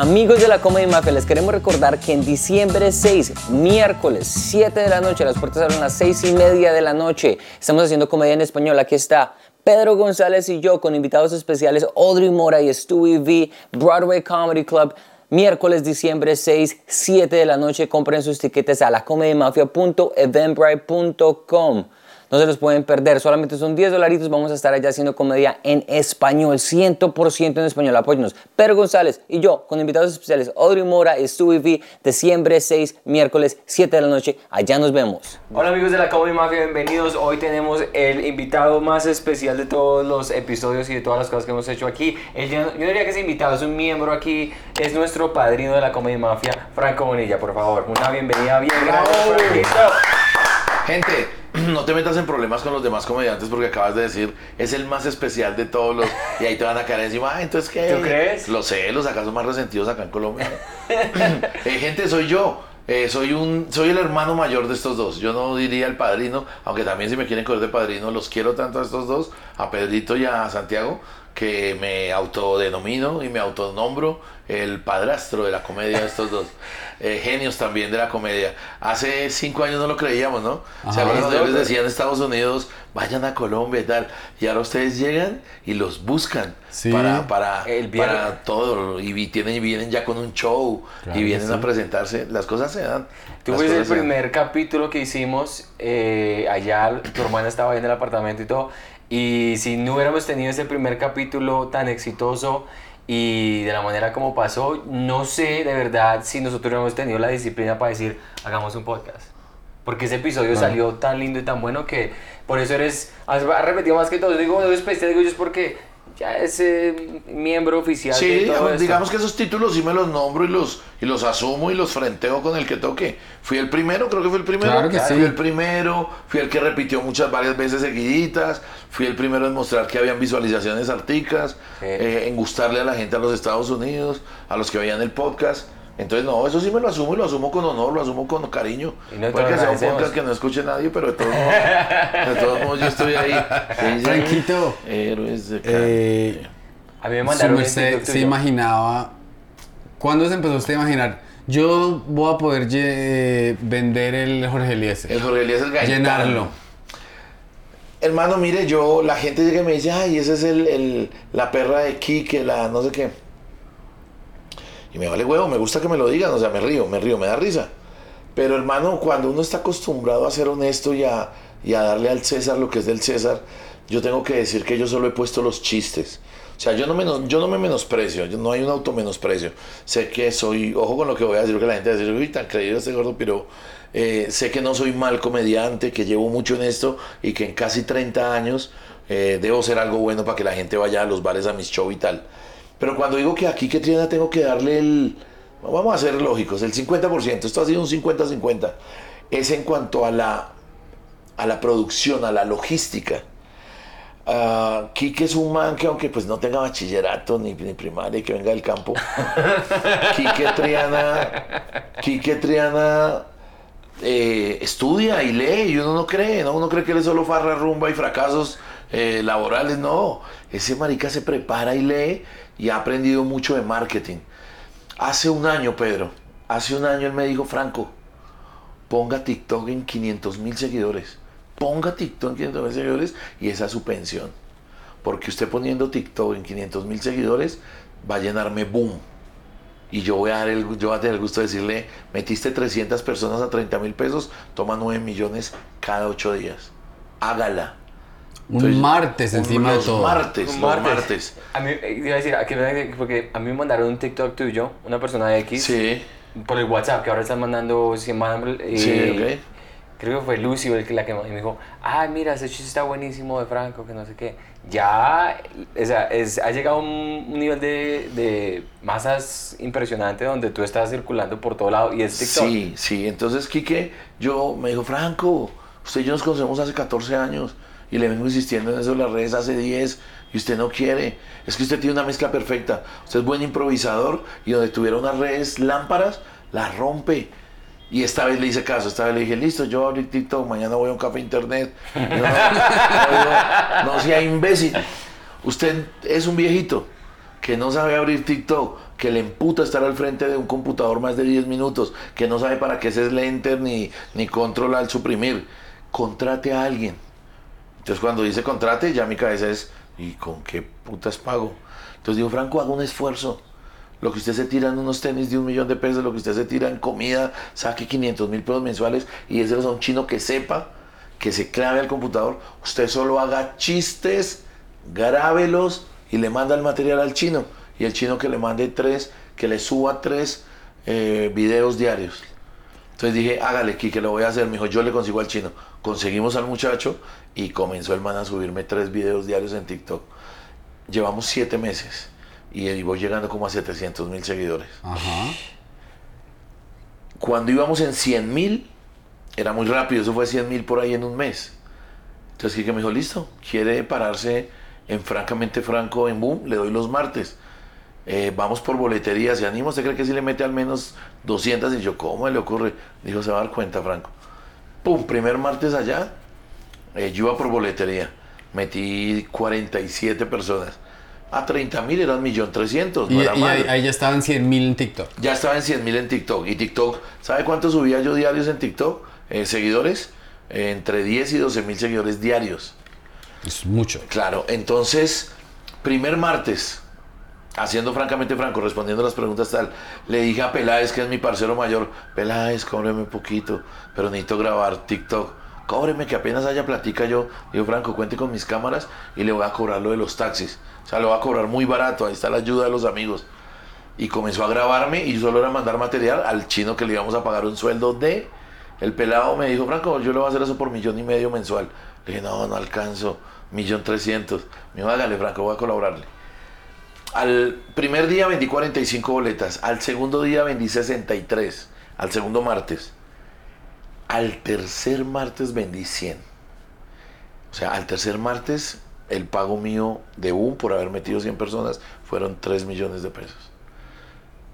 Amigos de la Comedy Mafia, les queremos recordar que en diciembre 6, miércoles 7 de la noche, las puertas abren a las 6 y media de la noche. Estamos haciendo comedia en español. Aquí está Pedro González y yo con invitados especiales Audrey Mora y Stewie V, Broadway Comedy Club. Miércoles, diciembre 6, 7 de la noche. Compren sus tiquetes a lacomedymafia.eventbrite.com. No se los pueden perder, solamente son 10 dolaritos. Vamos a estar allá haciendo comedia en español, 100% en español. Apóyenos. Pedro González y yo, con invitados especiales, Audrey Mora y Stewie V, diciembre 6, miércoles 7 de la noche. Allá nos vemos. Hola amigos de la Comedy Mafia, bienvenidos. Hoy tenemos el invitado más especial de todos los episodios y de todas las cosas que hemos hecho aquí. Yo, diría que es invitado, es un miembro aquí, es nuestro padrino de la Comedy Mafia, Franco Bonilla, por favor. Una bienvenida bien grande, Franquito. Gente, no te metas en problemas con los demás comediantes porque acabas de decir es el más especial de todos los y ahí te van a caer encima. Ah, entonces qué? ¿Tú crees? Lo sé, los acaso más resentidos acá en Colombia. Eh, gente, soy yo. Eh, soy un soy el hermano mayor de estos dos. Yo no diría el padrino, aunque también si me quieren coger de padrino, los quiero tanto a estos dos, a Pedrito y a Santiago, que me autodenomino y me autonombro el padrastro de la comedia de estos dos. Eh, genios también de la comedia. Hace cinco años no lo creíamos, ¿no? ¿Se acuerdan cuando yo les decía en Estados Unidos, vayan a Colombia y tal? Y ahora ustedes llegan y los buscan Sí. para, para, para todo. Y vi- tienen, y vienen ya con un show Claro y vienen sí. a presentarse. Las cosas se dan. Tú fuiste el primer capítulo que hicimos eh, allá, tu hermana estaba ahí en el apartamento y todo. Y si no hubiéramos tenido ese primer capítulo tan exitoso y de la manera como pasó, no sé de verdad si nosotros hubiéramos tenido la disciplina para decir, hagamos un podcast. Porque ese episodio salió tan lindo y tan bueno que por eso eres, has, repetido más que todo. Yo digo, no especial, digo yo es porque ya es eh, miembro oficial Sí, de todo digamos, esto. que esos títulos sí me los nombro y los, y los asumo y los frenteo con el que toque. Fui el primero, creo que fue el primero. Claro que sí. Fui el primero, fui el que repitió muchas, varias veces seguiditas. Fui el primero en mostrar que habían visualizaciones articas, Sí. eh, en gustarle a la gente a los Estados Unidos, a los que veían el podcast. Entonces, no, eso sí me lo asumo y lo asumo con honor, lo asumo con cariño. No Puede que sea un podcast que no escuche nadie, pero de todos modos, de todos modos yo estoy ahí. Sí, sí. Franquito, Héroes de eh, A mí me mandaron un TikTok se imaginaba. ¿Cuándo se empezó usted a imaginar? Yo voy a poder lle- vender el Jorge Eliezer. El Jorge Eliezer Gaitán. Llenarlo. Hermano, mire, yo, la gente llega y me dice, ay, esa es el, el- la perra de Quique, la no sé qué. Y me vale huevo, me gusta que me lo digan, o sea, me río, me río, me da risa. Pero hermano, cuando uno está acostumbrado a ser honesto y a, y a darle al César lo que es del César, yo tengo que decir que yo solo he puesto los chistes. O sea, yo no, me menosprecio, yo, no hay un automenosprecio. Sé que soy, ojo con lo que voy a decir, porque la gente va a decir, uy, tan creído este gordo, pero eh, sé que no soy mal comediante, que llevo mucho en esto y que en casi 30 años eh, debo ser algo bueno para que la gente vaya a los bares a mis shows y tal. Pero cuando digo que aquí que Triana tengo que darle el, vamos a ser lógicos, el 50%, esto ha sido un 50-50, es en cuanto a la, a la producción, a la logística. Ah, Quique es un man que aunque pues no tenga bachillerato ni, ni primaria y que venga del campo, Quique Triana, Quique Triana eh, estudia y lee y uno no cree, ¿no? Uno cree que él es solo farra, rumba y fracasos eh, laborales, no. Ese marica se prepara y lee y ha aprendido mucho de marketing. Hace un año, Pedro, hace un año él me dijo, Franco, ponga TikTok en 500 mil seguidores. Ponga TikTok en 500 mil seguidores y esa es su pensión. Porque usted poniendo TikTok en 500 mil seguidores va a llenarme boom. Y yo voy, a dar el, yo voy a tener el gusto de decirle, metiste 300 personas a 30 mil pesos, toma 9 millones cada 8 días. Hágala. Un Entonces, martes encima de todo. martes, Un martes. A mí, eh, iba a decir, a que me- porque a mí me mandaron un TikTok tuyo, una persona de X, Sí, por el WhatsApp, que ahora están mandando, si mandan, eh, sí, ok. Creo que fue Lucio el que la que y me dijo, ah, mira, ese chiste está buenísimo de Franco, que no sé qué. Ya, o sea, es, ha llegado a un un nivel de, de masas impresionante donde tú estás circulando por todo lado y es TikTok. Sí, sí. Entonces, Quique, yo me dijo, Franco, usted y yo nos conocemos hace 14 años y le vengo insistiendo en eso en las redes hace 10 y usted no quiere. Es que usted tiene una mezcla perfecta. Usted es buen improvisador y donde tuviera unas redes lámparas, las rompe. Y esta vez le hice caso, esta vez le dije, listo, yo abrí TikTok, mañana voy a un café internet. No, no, no, no sea imbécil. Usted es un viejito. que no sabe abrir TikTok, que le emputa estar al frente de un computador más de 10 minutos, que no sabe para qué es el enter ni, ni control al suprimir. Contrate a alguien. Entonces cuando dice contrate, ya mi cabeza es, ¿y con qué putas pago? Entonces digo, Franco, haga un esfuerzo. Lo que usted se tira en unos tenis de un millón de pesos, lo que usted se tira en comida, saque 500 mil pesos mensuales y ese es un chino que sepa, que se clave al computador. Usted solo haga chistes, grábelos y le manda el material al chino. Y el chino que le mande tres, que le suba tres eh, videos diarios. Entonces dije, hágale, que lo voy a hacer. Me dijo, yo le consigo al chino. Conseguimos al muchacho y comenzó el man a subirme tres videos diarios en TikTok. Llevamos siete meses y voy llegando como a 700 mil seguidores. Ajá. Cuando íbamos en 100 mil, era muy rápido, eso fue 100 mil por ahí en un mes. Entonces Kike me dijo, listo, quiere pararse en Francamente Franco en Boom, le doy los martes. Eh, vamos por boletería, se anima, ¿usted cree que si le mete al menos 200? Y yo, ¿cómo le ocurre? Dijo, se va a dar cuenta, Franco. Pum, primer martes allá, eh, yo iba por boletería, metí 47 personas. A 30 mil eran 1.300.000, no Y, era y ahí, ya estaban 100 mil en TikTok. Ya estaba en 100 mil en TikTok. Y TikTok, ¿sabe cuánto subía yo diarios en TikTok? Eh, seguidores, Eh, entre 10 y 12 mil seguidores diarios. Es mucho. Claro, entonces, primer martes, haciendo francamente franco, respondiendo las preguntas tal, le dije a Peláez, que es mi parcero mayor, Peláez, cóbreme un poquito, pero necesito grabar TikTok. Cóbreme que apenas haya platica yo. Digo, Franco, cuente con mis cámaras y le voy a cobrar lo de los taxis. O sea, lo voy a cobrar muy barato, ahí está la ayuda de los amigos. Y comenzó a grabarme y solo era mandar material al chino que le íbamos a pagar un sueldo de... El pelado me dijo, Franco, yo le voy a hacer eso por millón y medio mensual. Le dije, no, no alcanzo, millón trescientos. Me dijo, hágale, Franco, voy a colaborarle. Al primer día vendí 45 boletas, al segundo día vendí 63, al segundo martes. Al tercer martes vendí 100. O sea, al tercer martes el pago mío de un por haber metido 100 personas fueron 3 millones de pesos.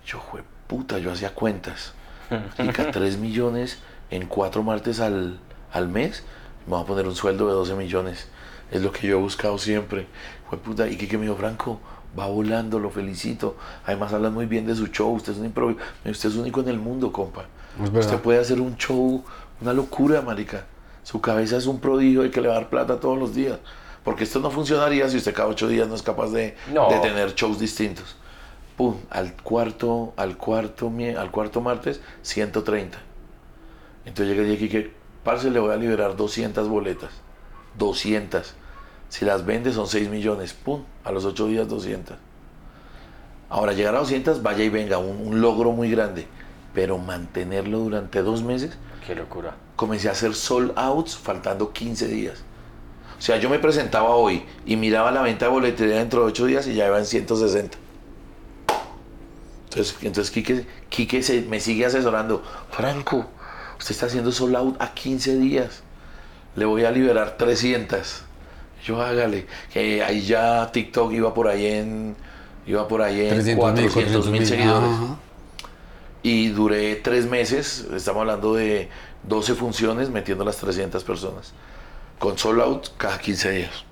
Yo, fue puta, yo hacía cuentas. Y 3 millones en 4 martes al, al mes, me voy a poner un sueldo de 12 millones. Es lo que yo he buscado siempre. Fue puta, y que me dijo, Franco, va volando, lo felicito. Además hablan muy bien de su show, usted es un improvi- usted es único en el mundo, compa. Usted puede hacer un show, una locura, marica. Su cabeza es un prodigio y que le va a dar plata todos los días. Porque esto no funcionaría si usted cada ocho días no es capaz de, No. de tener shows distintos. Pum, al cuarto, al cuarto, al cuarto martes, 130. Entonces llegué aquí que, parce, le voy a liberar 200 boletas. 200. Si las vende son 6 millones. Pum, a los 8 días 200. Ahora, llegar a 200, vaya y venga, un, un logro muy grande. Pero mantenerlo durante dos meses, Qué locura. comencé a hacer sold outs faltando 15 días. O sea, yo me presentaba hoy y miraba la venta de boletería dentro de 8 días y ya iba en 160. Entonces, entonces Quique, Quique se- me sigue asesorando. Franco, usted está haciendo sold out a 15 días. Le voy a liberar 300. Yo hágale. Que ahí ya TikTok iba por ahí en, iba por ahí en 300 mil, 400 mil seguidores. Ajá. Y duré tres meses, estamos hablando de 12 funciones metiendo las 300 personas. Con sold out cada 15 días.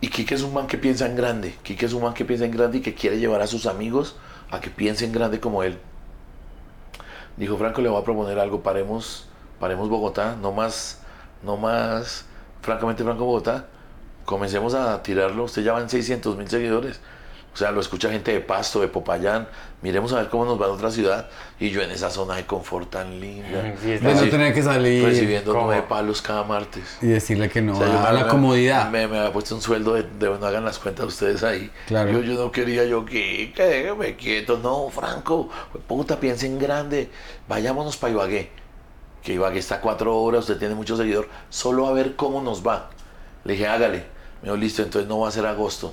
Y Kike es un man que piensa en grande. Kike es un man que piensa en grande y que quiere llevar a sus amigos a que piensen grande como él. Dijo Franco, le voy a proponer algo. Paremos, paremos Bogotá. No más, no más, francamente Franco Bogotá. Comencemos a tirarlo. Usted ya va en 600 mil seguidores. O sea, lo escucha gente de Pasto, de Popayán. Miremos a ver cómo nos va en otra ciudad. Y yo en esa zona de confort tan linda. Sí, De no Reci- tener que salir Recibiendo ¿Cómo? nueve palos cada martes. y decirle que no O sea, yo a me- la comodidad. Me, me había puesto un sueldo de, de no hagan las cuentas ustedes ahí. Claro. Yo, yo no quería, yo que, que déjeme quieto. No, Franco, puta, piensen grande. Vayámonos para Ibagué. Que Ibagué está a cuatro horas, usted tiene mucho seguidor. Solo a ver cómo nos va. Le dije, hágale. Me dijo, listo, entonces no va a ser agosto.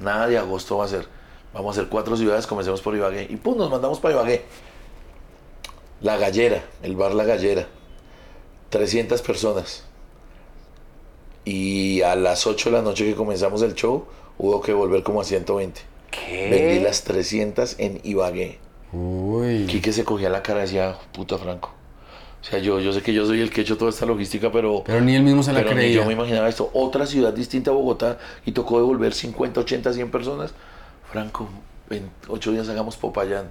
Nada de agosto va a ser. Vamos a hacer cuatro ciudades, comencemos por Ibagué. Y pum, nos mandamos para Ibagué. La Gallera, el bar La Gallera. 300 personas. Y a las 8 de la noche que comenzamos el show, hubo que volver como a 120. ¿Qué? Vendí las 300 en Ibagué. Uy. Quique se cogía la cara y decía, puta Franco, O sea, yo, yo sé que yo soy el que he hecho toda esta logística, pero... Pero ni él mismo se la pero ni creía. yo me imaginaba esto. Otra ciudad distinta a Bogotá y tocó devolver 50, 80, 100 personas. Franco, en 8 días hagamos Popayán.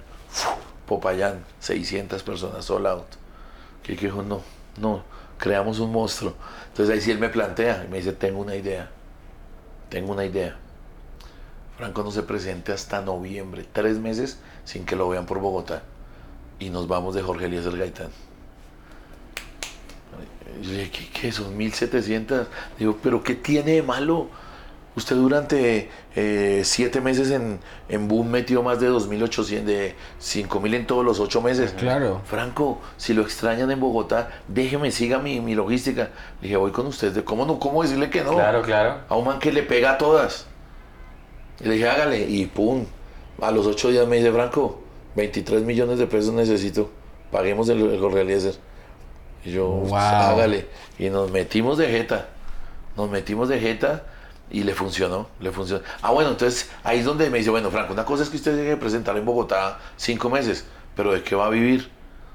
Popayán, 600 personas, all out. Que dijo, no, no, creamos un monstruo. Entonces ahí sí él me plantea y me dice, tengo una idea. Tengo una idea. Franco no se presente hasta noviembre, tres meses sin que lo vean por Bogotá. Y nos vamos de Jorge Eliezer Gaitán. Yo le dije, ¿qué, qué son 1700? Digo, ¿pero qué tiene de malo? Usted durante eh, siete meses en, en Boom metió más de 2.800, de 5.000 en todos los ocho meses. Claro. Franco, si lo extrañan en Bogotá, déjeme, siga mi, mi logística. Le dije, voy con usted. ¿Cómo no? ¿Cómo decirle que no? Claro, claro. A un man que le pega a todas. Y le dije, hágale. Y pum. A los ocho días me dice, Franco, 23 millones de pesos necesito. Paguemos el, el. Y yo, Wow. hágale. Y nos metimos de jeta. Nos metimos de jeta y le funcionó. Le funcionó. Ah, bueno, entonces ahí es donde me dice, bueno, Franco, una cosa es que usted tiene que presentar en Bogotá cinco meses, pero ¿de qué va a vivir?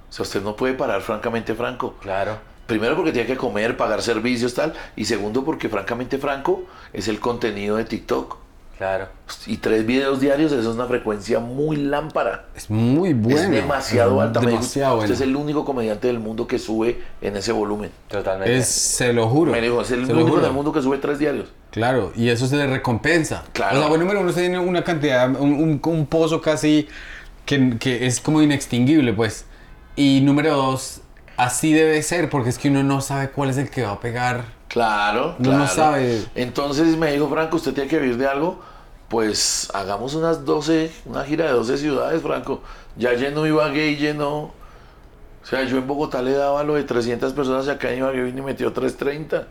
O sea, usted no puede parar, francamente, Franco. Claro. Primero porque tiene que comer, pagar servicios, tal. Y segundo porque francamente Franco es el contenido de TikTok. Claro. Y tres videos diarios, eso es una frecuencia muy lámpara. Es muy bueno. es demasiado Es alta. Demasiado Usted bueno. es el único comediante del mundo que sube en ese volumen. Totalmente. Es, se lo juro. Me dijo, es el se lo único juro. del mundo que sube tres diarios. Claro, y eso se le recompensa. Claro. O sea, bueno, número uno, usted tiene una cantidad, un, un- un pozo casi que, que es como inextinguible, pues. Y número dos, así debe ser, porque es que uno no sabe cuál es el que va a pegar. Claro, claro. sabe. Entonces me dijo, Franco, usted tiene que vivir de algo. Pues hagamos unas 12, una gira de 12 ciudades, Franco. Ya lleno Ibagué y lleno. O sea, yo en Bogotá le daba lo de 300 personas y acá en Ibagué vine y metió 330.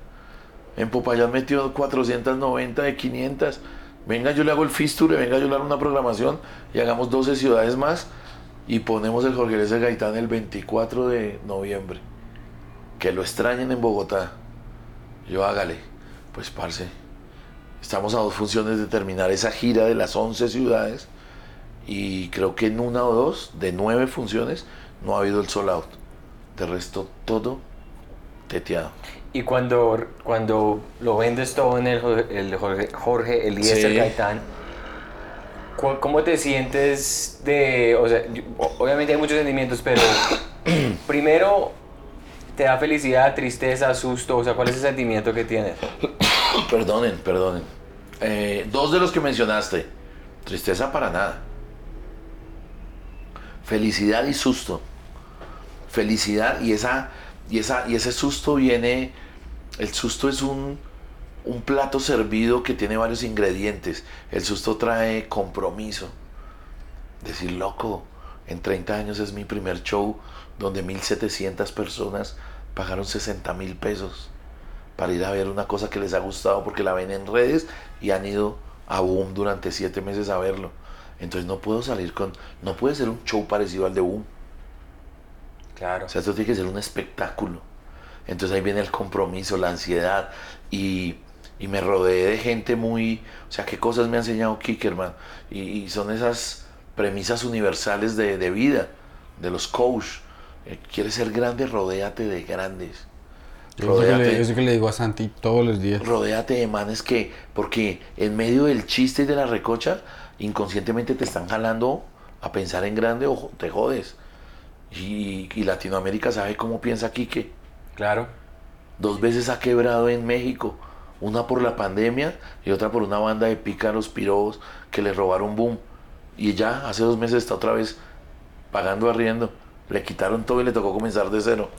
En Popayán metió 490 de 500. Venga, yo le hago el fisture, venga, yo le hago una programación y hagamos 12 ciudades más y ponemos el Jorge Eliezer Gaitán el 24 de noviembre. Que lo extrañen en Bogotá. Yo hágale. Pues, parce, estamos a dos funciones de terminar esa gira de las 11 ciudades y creo que en una o dos de nueve funciones no ha habido el sold out. De resto, todo teteado. Y cuando, cuando lo vendes todo en el, Jorge- el Jorge, Jorge Eliezer Sí. Gaitán, ¿cu- ¿cómo te sientes de, o sea, obviamente hay muchos sentimientos, pero primero te da felicidad, tristeza, susto, o sea, ¿cuál es el sentimiento que tienes? Perdonen, perdonen. Eh, dos de los que mencionaste. Tristeza para nada. Felicidad y susto. Felicidad y esa y esa y ese susto viene. El susto es un un plato servido que tiene varios ingredientes. El susto trae compromiso. Decir, loco, en 30 años es mi primer show donde 1700 personas pagaron 60 mil pesos para ir a ver una cosa que les ha gustado porque la ven en redes y han ido a Boom durante siete meses a verlo. Entonces no puedo salir con, no puede ser un show parecido al de Boom. Claro. O sea, esto tiene que ser un espectáculo. Entonces ahí viene el compromiso, la ansiedad y, y me rodeé de gente muy, o sea, qué cosas me ha enseñado Kickerman y, y son esas premisas universales de, de vida, de los coach. Eh, ¿Quieres ser grande? Rodéate de grandes. Yo eso que, Rodéate- que le digo a Santi todos los días. rodéate de manes que, porque en medio del chiste y de la recocha, inconscientemente te están jalando a pensar en grande o te jodes. Y, y Latinoamérica sabe cómo piensa Quique. Claro. Dos veces ha quebrado en México. Una por la pandemia y otra por una banda de pícaros pirobos que le robaron boom. Y ya hace dos meses está otra vez pagando arriendo. Le quitaron todo y le tocó comenzar de cero.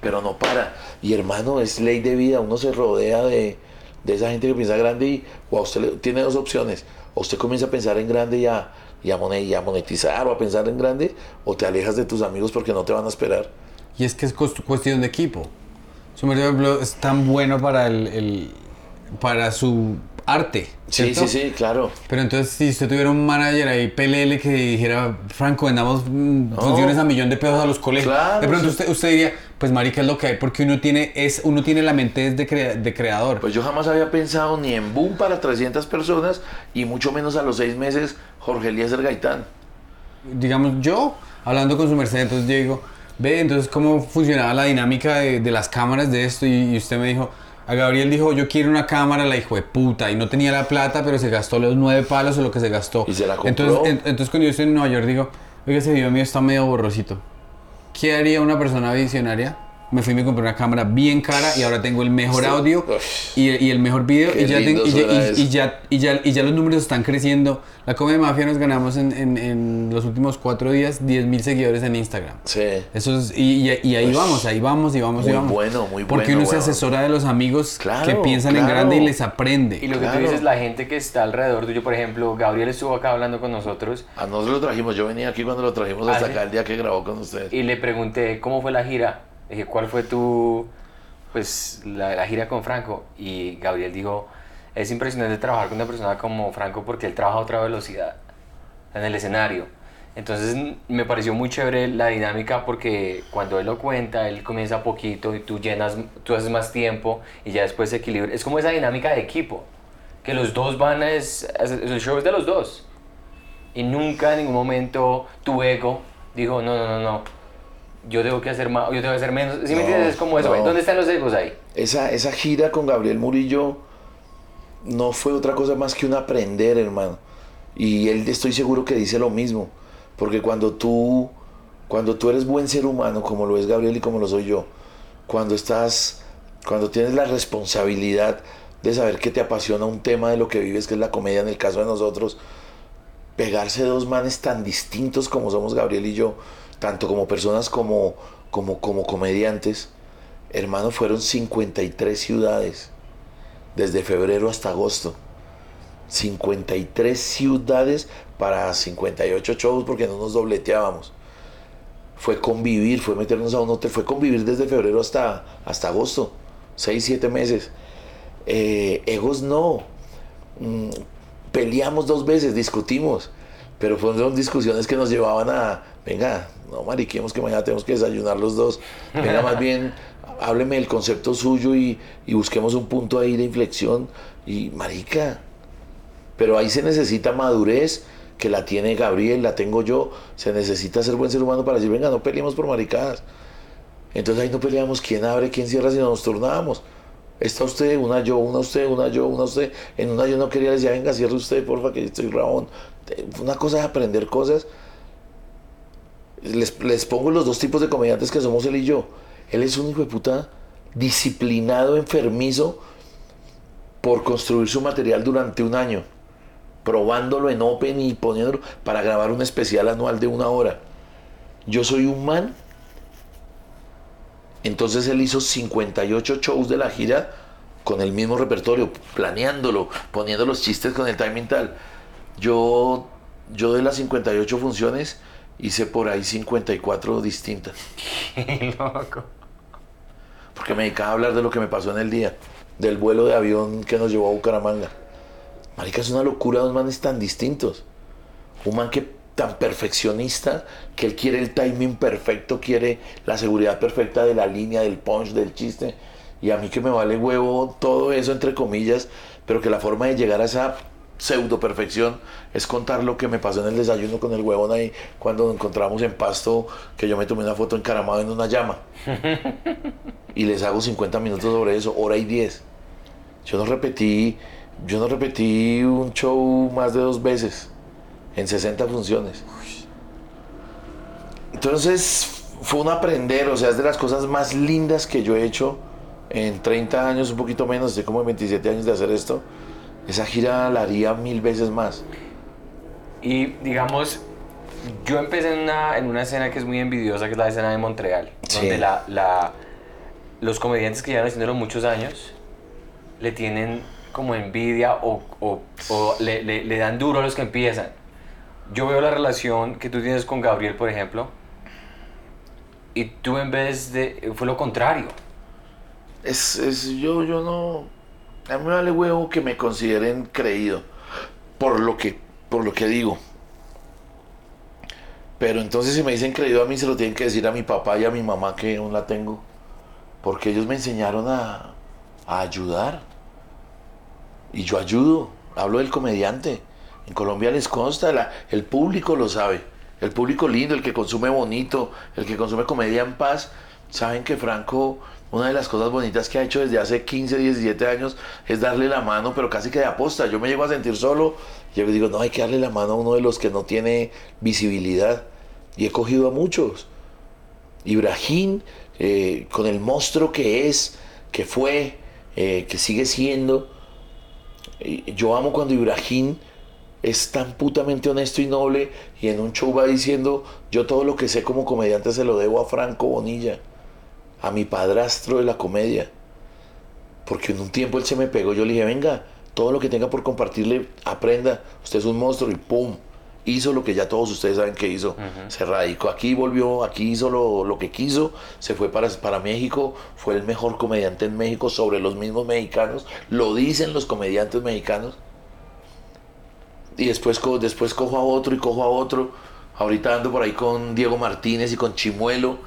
Pero no para. Y hermano, es ley de vida. Uno se rodea de, de esa gente que piensa grande y usted tiene dos opciones. O usted comienza a pensar en grande y a, a monetizar o a pensar en grande, o te alejas de tus amigos porque no te van a esperar. Y es que es cuestión de equipo. Su es tan bueno para el- para su arte. Sí, ¿cierto? sí, sí, claro. Pero entonces, si usted tuviera un manager ahí, PLL, que dijera, Franco, vendamos mm, funciones a millón de pesos a los colegios. Claro, de pronto sí. usted, usted diría, pues marica, es lo que hay, porque uno tiene, es, uno tiene la mente de, crea- de creador. Pues yo jamás había pensado ni en boom para 300 personas y mucho menos a los seis meses Jorge Eliezer Gaitán. digamos, yo, hablando con su merced, entonces yo digo, ve, entonces, ¿cómo funcionaba la dinámica de, de las cámaras de esto? Y, y usted me dijo, a Gabriel dijo, yo quiero una cámara, la hijo de puta, y no tenía la plata, pero se gastó los nueve palos o lo que se gastó. Y se la compró. Entonces, en- entonces cuando yo estoy en Nueva York, digo, oiga, ese video mío está medio borrosito. ¿Qué haría una persona visionaria? Me fui y me compré una cámara bien cara y ahora tengo el mejor Sí. audio y, y el mejor video y ya, tengo- y, ya, y- ya, y, ya, y ya los números están creciendo. La Comedia Mafia nos ganamos en, en- en los últimos cuatro días 10 mil seguidores en Instagram. Sí. Eso es, y, y- y ahí Ush. vamos, ahí vamos y vamos y Muy vamos. bueno, muy Porque bueno, uno se asesora de los amigos Claro, que piensan en grande y les aprende. Y lo que Claro. tú dices, la gente que está alrededor tuyo, por ejemplo, Gabriel estuvo acá hablando con nosotros A nosotros lo trajimos, yo venía aquí cuando lo trajimos Ah, hasta ¿sí? acá el día que grabó con ustedes. y le pregunté cómo fue la gira. Le dije, ¿cuál fue tu, pues, la, la gira con Franco? Y Gabriel dijo, es impresionante trabajar con una persona como Franco porque él trabaja a otra velocidad en el escenario. Entonces me pareció muy chévere la dinámica porque cuando él lo cuenta, él comienza poquito y tú llenas, tú haces más tiempo y ya después se equilibra. Es como esa dinámica de equipo, que los dos van a... Es, es- el show es de los dos. Y nunca en ningún momento tu ego dijo, no, no, no, no, yo tengo que hacer más, yo tengo que hacer menos. ¿Sí me entiendes? Es como eso. no. ¿Dónde están los egos ahí? Esa, esa gira con Gabriel Murillo no fue otra cosa más que un aprender, hermano. Y él estoy seguro que dice lo mismo. Porque cuando tú, cuando tú eres buen ser humano, como lo es Gabriel y como lo soy yo, cuando estás, cuando tienes la responsabilidad de saber que te apasiona un tema de lo que vives, que es la comedia en el caso de nosotros, pegarse dos manes tan distintos como somos Gabriel y yo, tanto como personas como, como, como comediantes, hermano, fueron 53 ciudades, desde febrero hasta agosto. 53 ciudades para 58 shows porque no nos dobleteábamos. Fue convivir, fue meternos a un hotel, fue convivir desde febrero hasta, hasta agosto, 6, 7 meses. Eh, egos no. Mm, peleamos dos veces, discutimos, pero fueron discusiones que nos llevaban a, venga, no mariquemos que mañana tenemos que desayunar los dos, venga más bien, hábleme del concepto suyo y, busquemos un punto ahí de inflexión y marica, pero ahí se necesita madurez, que la tiene Gabriel, la tengo yo, se necesita ser buen ser humano para decir, venga, no peleemos por maricadas. Entonces ahí no peleamos quién abre, quién cierra, sino nos turnábamos. Está usted, una yo, una usted, una yo, una usted. En una yo no quería decir, venga, cierre usted, porfa, que estoy rabón. Una cosa es aprender cosas. Les, les pongo los dos tipos de comediantes que somos él y yo. Él es un hijo de puta disciplinado, enfermizo, por construir su material durante un año, probándolo en Open y poniéndolo para grabar un especial anual de una hora. Yo soy un man entonces él hizo 58 shows de la gira con el mismo repertorio, planeándolo, poniendo los chistes con el timing tal. Yo, yo de las 58 funciones hice por ahí 54 distintas, Qué loco. porque me dedicaba a hablar de lo que me pasó en el día, del vuelo de avión que nos llevó a Bucaramanga. Marica, es una locura dos manes tan distintos. Un man que tan perfeccionista que él quiere el timing perfecto, quiere la seguridad perfecta de la línea, del punch, del chiste. Y a mí que me vale huevo todo eso, entre comillas, pero que la forma de llegar a esa pseudo perfección es contar lo que me pasó en el desayuno con el huevón ahí cuando nos encontramos en pasto, que yo me tomé una foto encaramado en una llama. y les hago 50 minutos sobre eso, hora y 10. Yo no repetí, yo no repetí un show más de dos veces en 60 funciones. Entonces fue un aprender, o sea, es de las cosas más lindas que yo he hecho en 30 años, un poquito menos, estoy como en 27 años de hacer esto. Esa gira la haría mil veces más. Y digamos, yo empecé en una, en una escena que es muy envidiosa, que es la escena de Montreal, Sí. donde la, la- los comediantes que llevan haciéndolo muchos años le tienen como envidia o, o- o le, le- le dan duro a los que empiezan. Yo veo la relación que tú tienes con Gabriel, por ejemplo, y tú en vez de... fue lo contrario. Es, es- yo, yo no. A mí me vale huevo que me consideren creído por lo que, por lo que digo. Pero entonces si me dicen creído a mí se lo tienen que decir a mi papá y a mi mamá que aún la tengo. Porque ellos me enseñaron a, a ayudar. Y yo ayudo. Hablo del comediante. En Colombia les consta, el público lo sabe. El público lindo, el que consume bonito, el que consume comedia en paz, saben que Franco, una de las cosas bonitas que ha hecho desde hace 15, 17 años es darle la mano, pero casi que de aposta. Yo me llego a sentir solo y yo digo, no, hay que darle la mano a uno de los que no tiene visibilidad. Y he cogido a muchos. Ibrahim, eh, con el monstruo que es, que fue, eh, que sigue siendo. Yo amo cuando Ibrahim es tan putamente honesto y noble y en un show va diciendo, yo todo lo que sé como comediante se lo debo a Franco Bonilla, a mi padrastro de la comedia. Porque en un tiempo él se me pegó, yo le dije, venga, todo lo que tenga por compartirle, aprenda, usted es un monstruo y ¡pum! Hizo lo que ya todos ustedes saben que hizo. Se radicó aquí, volvió, aquí hizo lo, lo que quiso, se fue para, para México, fue el mejor comediante en México sobre los mismos mexicanos, lo dicen los comediantes mexicanos y después, co- después cojo a otro y cojo a otro. Ahorita ando por ahí con Diego Martínez y con Chimuelo.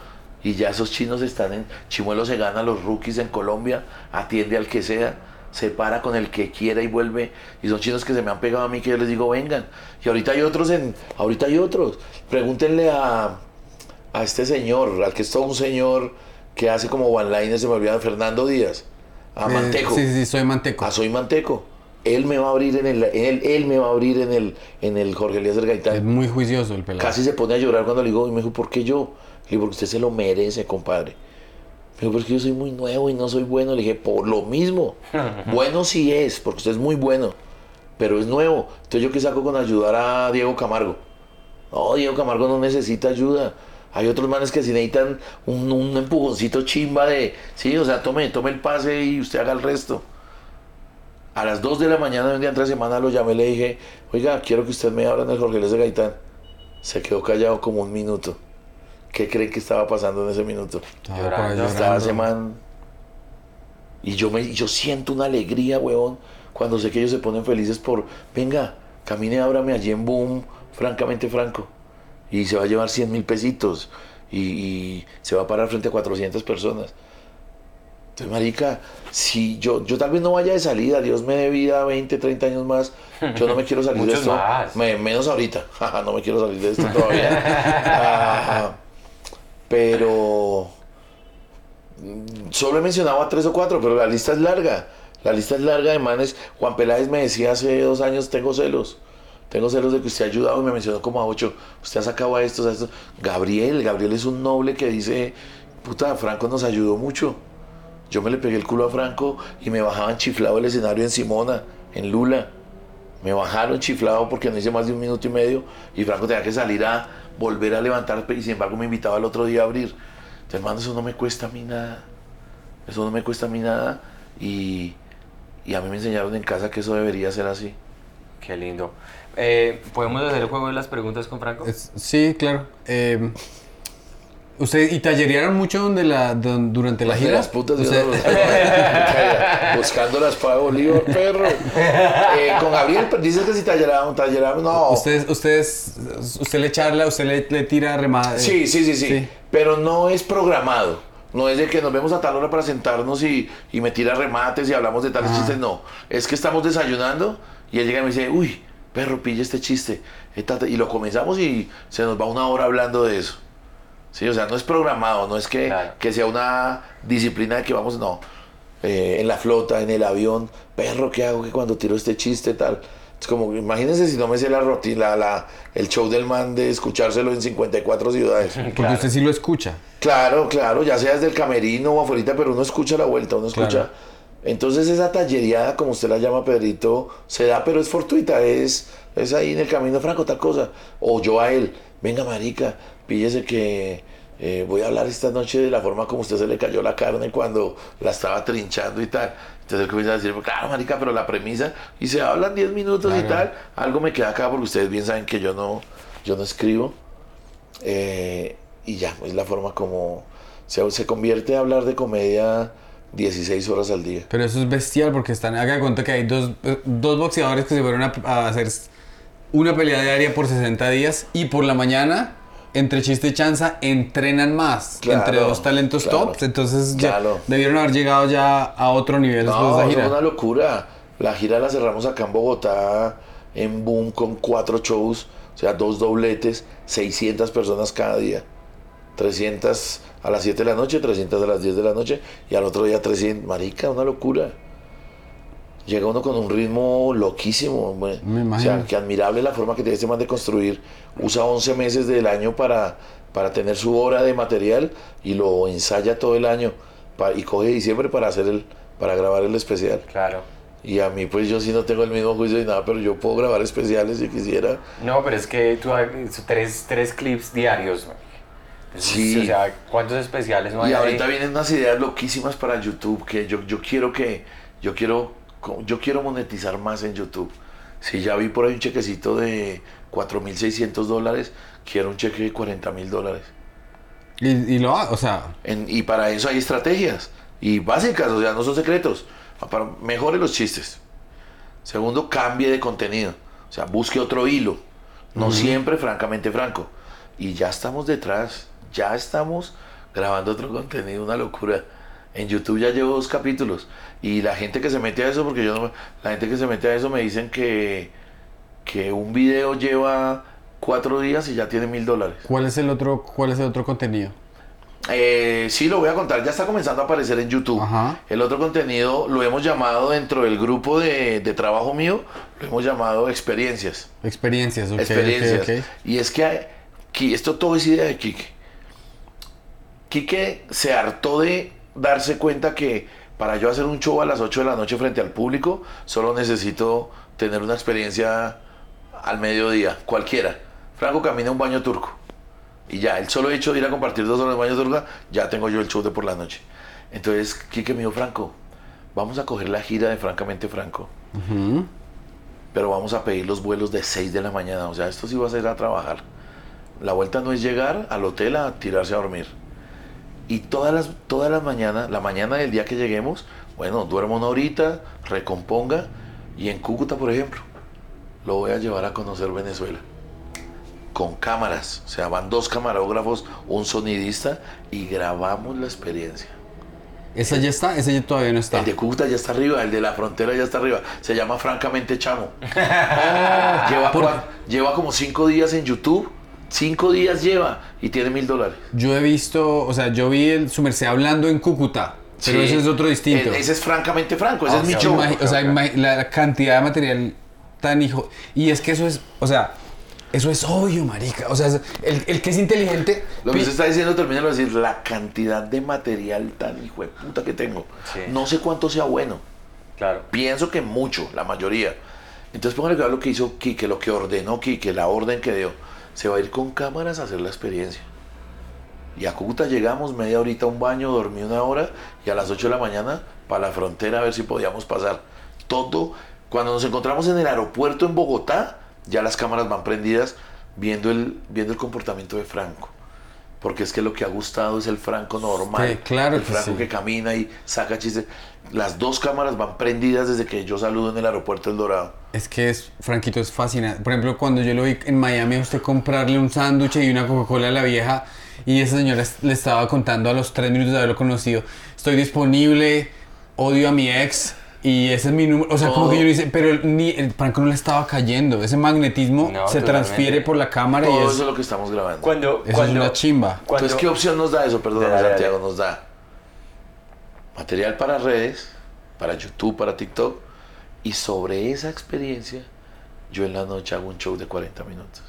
Y ya esos chinos están en. Chimuelo se gana a los rookies en Colombia, atiende al que sea, se para con el que quiera y vuelve. Y son chinos que se me han pegado a mí que yo les digo, vengan. Y ahorita hay otros en. Ahorita hay otros. Pregúntenle a, a este señor, al que es todo un señor que hace como one-liner, se me olvida, Fernando Díaz. A Eh, Manteco. Sí, sí, soy Manteco. Ah, soy Manteco. Él me va a abrir en el, él, él me va a abrir en el, en el Jorge Eliezer Es Gaitán. muy juicioso el pelado. Casi se pone a llorar cuando le digo, y me dijo, ¿por qué yo? Le digo, porque usted se lo merece, compadre. Me dijo, porque yo soy muy nuevo y no soy bueno. Le dije, por lo mismo. bueno sí es, porque usted es muy bueno, pero es nuevo. Entonces, ¿yo qué saco con ayudar a Diego Camargo? No, Diego Camargo no necesita ayuda. Hay otros manes que si necesitan un, un empujoncito chimba de, sí, o sea, tome, tome el pase y usted haga el resto. A las 2 de la mañana de un día entre semana lo llamé y le dije, oiga, quiero que usted me hable en el Jorge Luis de Gaitán. Se quedó callado como un minuto. ¿Qué creen que estaba pasando en ese minuto? Llorando. Estaba ese man. Y yo, me, yo siento una alegría, huevón, cuando sé que ellos se ponen felices por, venga, camine, ábrame allí en Boom, francamente franco. Y se va a llevar 100 mil pesitos. Y, y se va a parar frente a 400 personas. Entonces, marica, si yo, yo tal vez no vaya de salida, Dios me dé vida 20, 30 años más, yo no me quiero salir de esto. Me- menos ahorita, no me quiero salir de esto todavía. Pero mm, solo he mencionado a tres o cuatro, pero la lista es larga. La lista es larga de manes. Juan Peláez me decía hace dos años, tengo celos. Tengo celos de que usted ha ayudado y me mencionó como a ocho. Usted ha sacado a estos, a estos. Gabriel, Gabriel es un noble que dice, puta, Franco nos ayudó mucho. Yo me le pegué el culo a Franco y me bajaban chiflado el escenario en Simona, en Lula. Me bajaron chiflado porque no hice más de un minuto y medio y Franco tenía que salir a volver a levantar y sin embargo me invitaba al otro día a abrir. Entonces, hermano, eso no me cuesta a mí nada. Eso no me cuesta a mí nada y, y a mí me enseñaron en casa que eso debería ser así. Qué lindo. Eh, ¿Podemos hacer el juego de las preguntas con Franco? Es- sí, claro. Eh, ¿Usted y tallerearon mucho donde la, don- durante la De gira? las putas de Usted-. Buscando la espada de Bolívar, perro. Eh, con Gabriel, dices que si talleramos, talleramos, no. Ustedes, ustedes, usted le charla, usted le, le tira remada. Sí, sí, sí, sí, Sí. Pero no es programado. No es de que nos vemos a tal hora para sentarnos y, y me tira remates y hablamos de tales Ah. chistes. No. Es que estamos desayunando y él llega y me dice, uy, perro, pilla este chiste. Eh, Y lo comenzamos y se nos va una hora hablando de eso. Sí, o sea, no es programado, no es que, Claro. que sea una disciplina de que vamos, no. Eh, en la flota, en el avión, perro, ¿qué hago que cuando tiro este chiste tal? Es como, imagínense si no me sé la rutina, la, la- el show del man de escuchárselo en 54 ciudades. Porque usted sí lo escucha. Claro, claro, ya sea desde el camerino o afuera, pero uno escucha la vuelta, uno escucha. Claro. Entonces esa tallereada, como usted la llama, Pedrito, se da, pero es fortuita, es, es ahí en el camino, Franco, tal cosa. O yo a él, venga, marica, píllese que eh, voy a hablar esta noche de la forma como usted se le cayó la carne cuando la estaba trinchando y tal. Entonces él comienza a decir, claro, marica, pero la premisa, y se hablan 10 minutos y tal. Algo me queda acá porque ustedes bien saben que yo no, yo no escribo. Eh, y ya, es la forma como se, se convierte a hablar de comedia 16 horas al día. Pero eso es bestial porque están, haga cuenta que hay dos, dos boxeadores que se fueron a, a hacer una pelea diaria por 60 días y por la mañana, entre chiste y chanza, entrenan más Claro, entre dos talentos claro, tops. Entonces ya debieron haber llegado ya a otro nivel después No, de es una locura. La gira la cerramos acá en Bogotá, en Boom, con cuatro shows. O sea, dos dobletes, 600 personas cada día. 300 a las 7 de la noche, 300 a las 10 de la noche y al otro día 300. Marica, una locura. Llega uno con un ritmo loquísimo. Me o imagino. sea, que admirable la forma que tiene este man de construir. Usa 11 meses del año para, para tener su hora de material y lo ensaya todo el año. Y coge diciembre para hacer el para grabar el especial. Claro. Y a mí, pues yo sí no tengo el mismo juicio ni nada, pero yo puedo grabar especiales si quisiera. No, pero es que tú haces tres, tres clips diarios. Sí. O sea, ¿cuántos especiales no hay Y ahí? ahorita vienen unas ideas loquísimas para YouTube que yo, yo quiero que yo quiero yo quiero monetizar más en YouTube. Si ya vi por ahí un chequecito de 4.600 dólares, quiero un cheque de 40.000 dólares. Y, y lo o sea, En- y para eso hay estrategias y básicas, o sea, no son secretos. Para, mejore los chistes. Segundo, cambie de contenido. O sea, busque otro hilo. No siempre, francamente, franco. Y ya estamos detrás. Ya estamos grabando otro contenido, una locura. En YouTube ya llevo dos capítulos. Y la gente que se mete a eso, porque yo no. La gente que se mete a eso me dicen que, que un video lleva cuatro días y ya tiene mil dólares. ¿cuál es el otro, cuál es el otro contenido? Eh, sí, lo voy a contar. Ya está comenzando a aparecer en YouTube. Ajá. El otro contenido lo hemos llamado dentro del grupo de, de trabajo mío, lo hemos llamado experiencias. Experiencias, ok, experiencias. ok. Y es que hay- esto todo es idea de Quique. Quique se hartó de darse cuenta que para yo hacer un show a las 8 de la noche frente al público, solo necesito tener una experiencia al mediodía, cualquiera. Franco camina un baño turco. Y ya, el solo hecho de ir a compartir dos horas el baño turco, ya tengo yo el show de por la noche. Entonces, Quique me dijo, Franco, vamos a coger la gira de Francamente Franco pero vamos a pedir los vuelos de 6 de la mañana. O sea, esto sí va a ser a trabajar. La vuelta no es llegar al hotel a tirarse a dormir. Y todas las, todas las mañanas, la mañana del día que lleguemos, bueno, duermo una horita, recomponga. Y en Cúcuta, por ejemplo, lo voy a llevar a conocer Venezuela. Con cámaras. O sea, van dos camarógrafos, un sonidista y grabamos la experiencia. ¿Esa ya está? Ese ya todavía no está. El de Cúcuta ya está arriba, el de la frontera ya está arriba. Se llama Francamente Chamo. lleva, ¿por cua- lleva como cinco días en YouTube. Cinco días lleva y tiene mil dólares. Yo he visto, o sea, yo vi el, su merced hablando en Cúcuta, pero Sí. ese es otro distinto. E- Ese es francamente franco, ese Ah, es mi show. O sea, la cantidad de material tan hijo. Y es que eso es, o sea, eso es obvio, marica. O sea, el, el que es inteligente. Lo que se está diciendo, termina de decir, la cantidad de material tan hijo de puta que tengo. Sí. No sé cuánto sea bueno. Claro. Pienso que mucho, la mayoría. Entonces póngale cuidado lo que hizo Quique, lo que ordenó Quique, la orden que dio. Se va a ir con cámaras a hacer la experiencia. Y a Cúcuta llegamos, media horita a un baño, dormí una hora y a las 8 de la mañana para la frontera a ver si podíamos pasar. Todo, cuando nos encontramos en el aeropuerto en Bogotá, ya las cámaras van prendidas viendo el, viendo el comportamiento de Franco. Porque es que lo que ha gustado es el Franco normal. Sí, claro el que Franco sí. que camina y saca chistes. Las dos cámaras van prendidas desde que yo saludo en el aeropuerto El Dorado. Es que es, Franquito es fascinante. Por ejemplo, cuando yo lo vi en Miami, a usted comprarle un sándwich y una Coca-Cola a la vieja, y esa señora le estaba contando a los tres minutos de haberlo conocido: Estoy disponible, odio a mi ex, y ese es mi número. O sea, como que yo le hice, pero el- ni, el Franco no le estaba cayendo. Ese magnetismo No, se totalmente. transfiere por la cámara y Todo es, eso es lo que estamos grabando. Cuando, eso es una chimba. cuando- Entonces, ¿qué opción nos da eso? Perdón. Santiago, nos da material para redes, para YouTube, para TikTok, y sobre esa experiencia, yo en la noche hago un show de 40 minutos.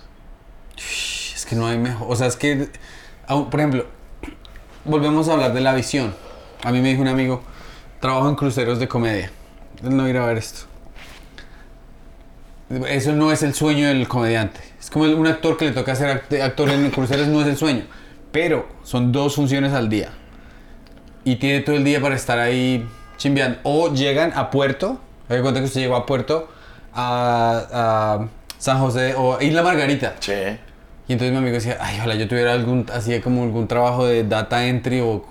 Es que no hay mejor. O sea, es que, por ejemplo, volvemos a hablar de la visión. A mí me dijo un amigo, trabajo en cruceros de comedia. Él no irá a ver esto. Eso no es el sueño del comediante. Es como un actor que le toca ser act- actor en cruceros, no es el sueño. Pero son dos funciones al día. Y tiene todo el día para estar ahí chimbeando. O llegan a Puerto. Me cuenta que usted llegó a Puerto, a, a San José o Isla Margarita. Sí. Y entonces mi amigo decía, ay, ojalá yo tuviera algún, así como algún trabajo de data entry o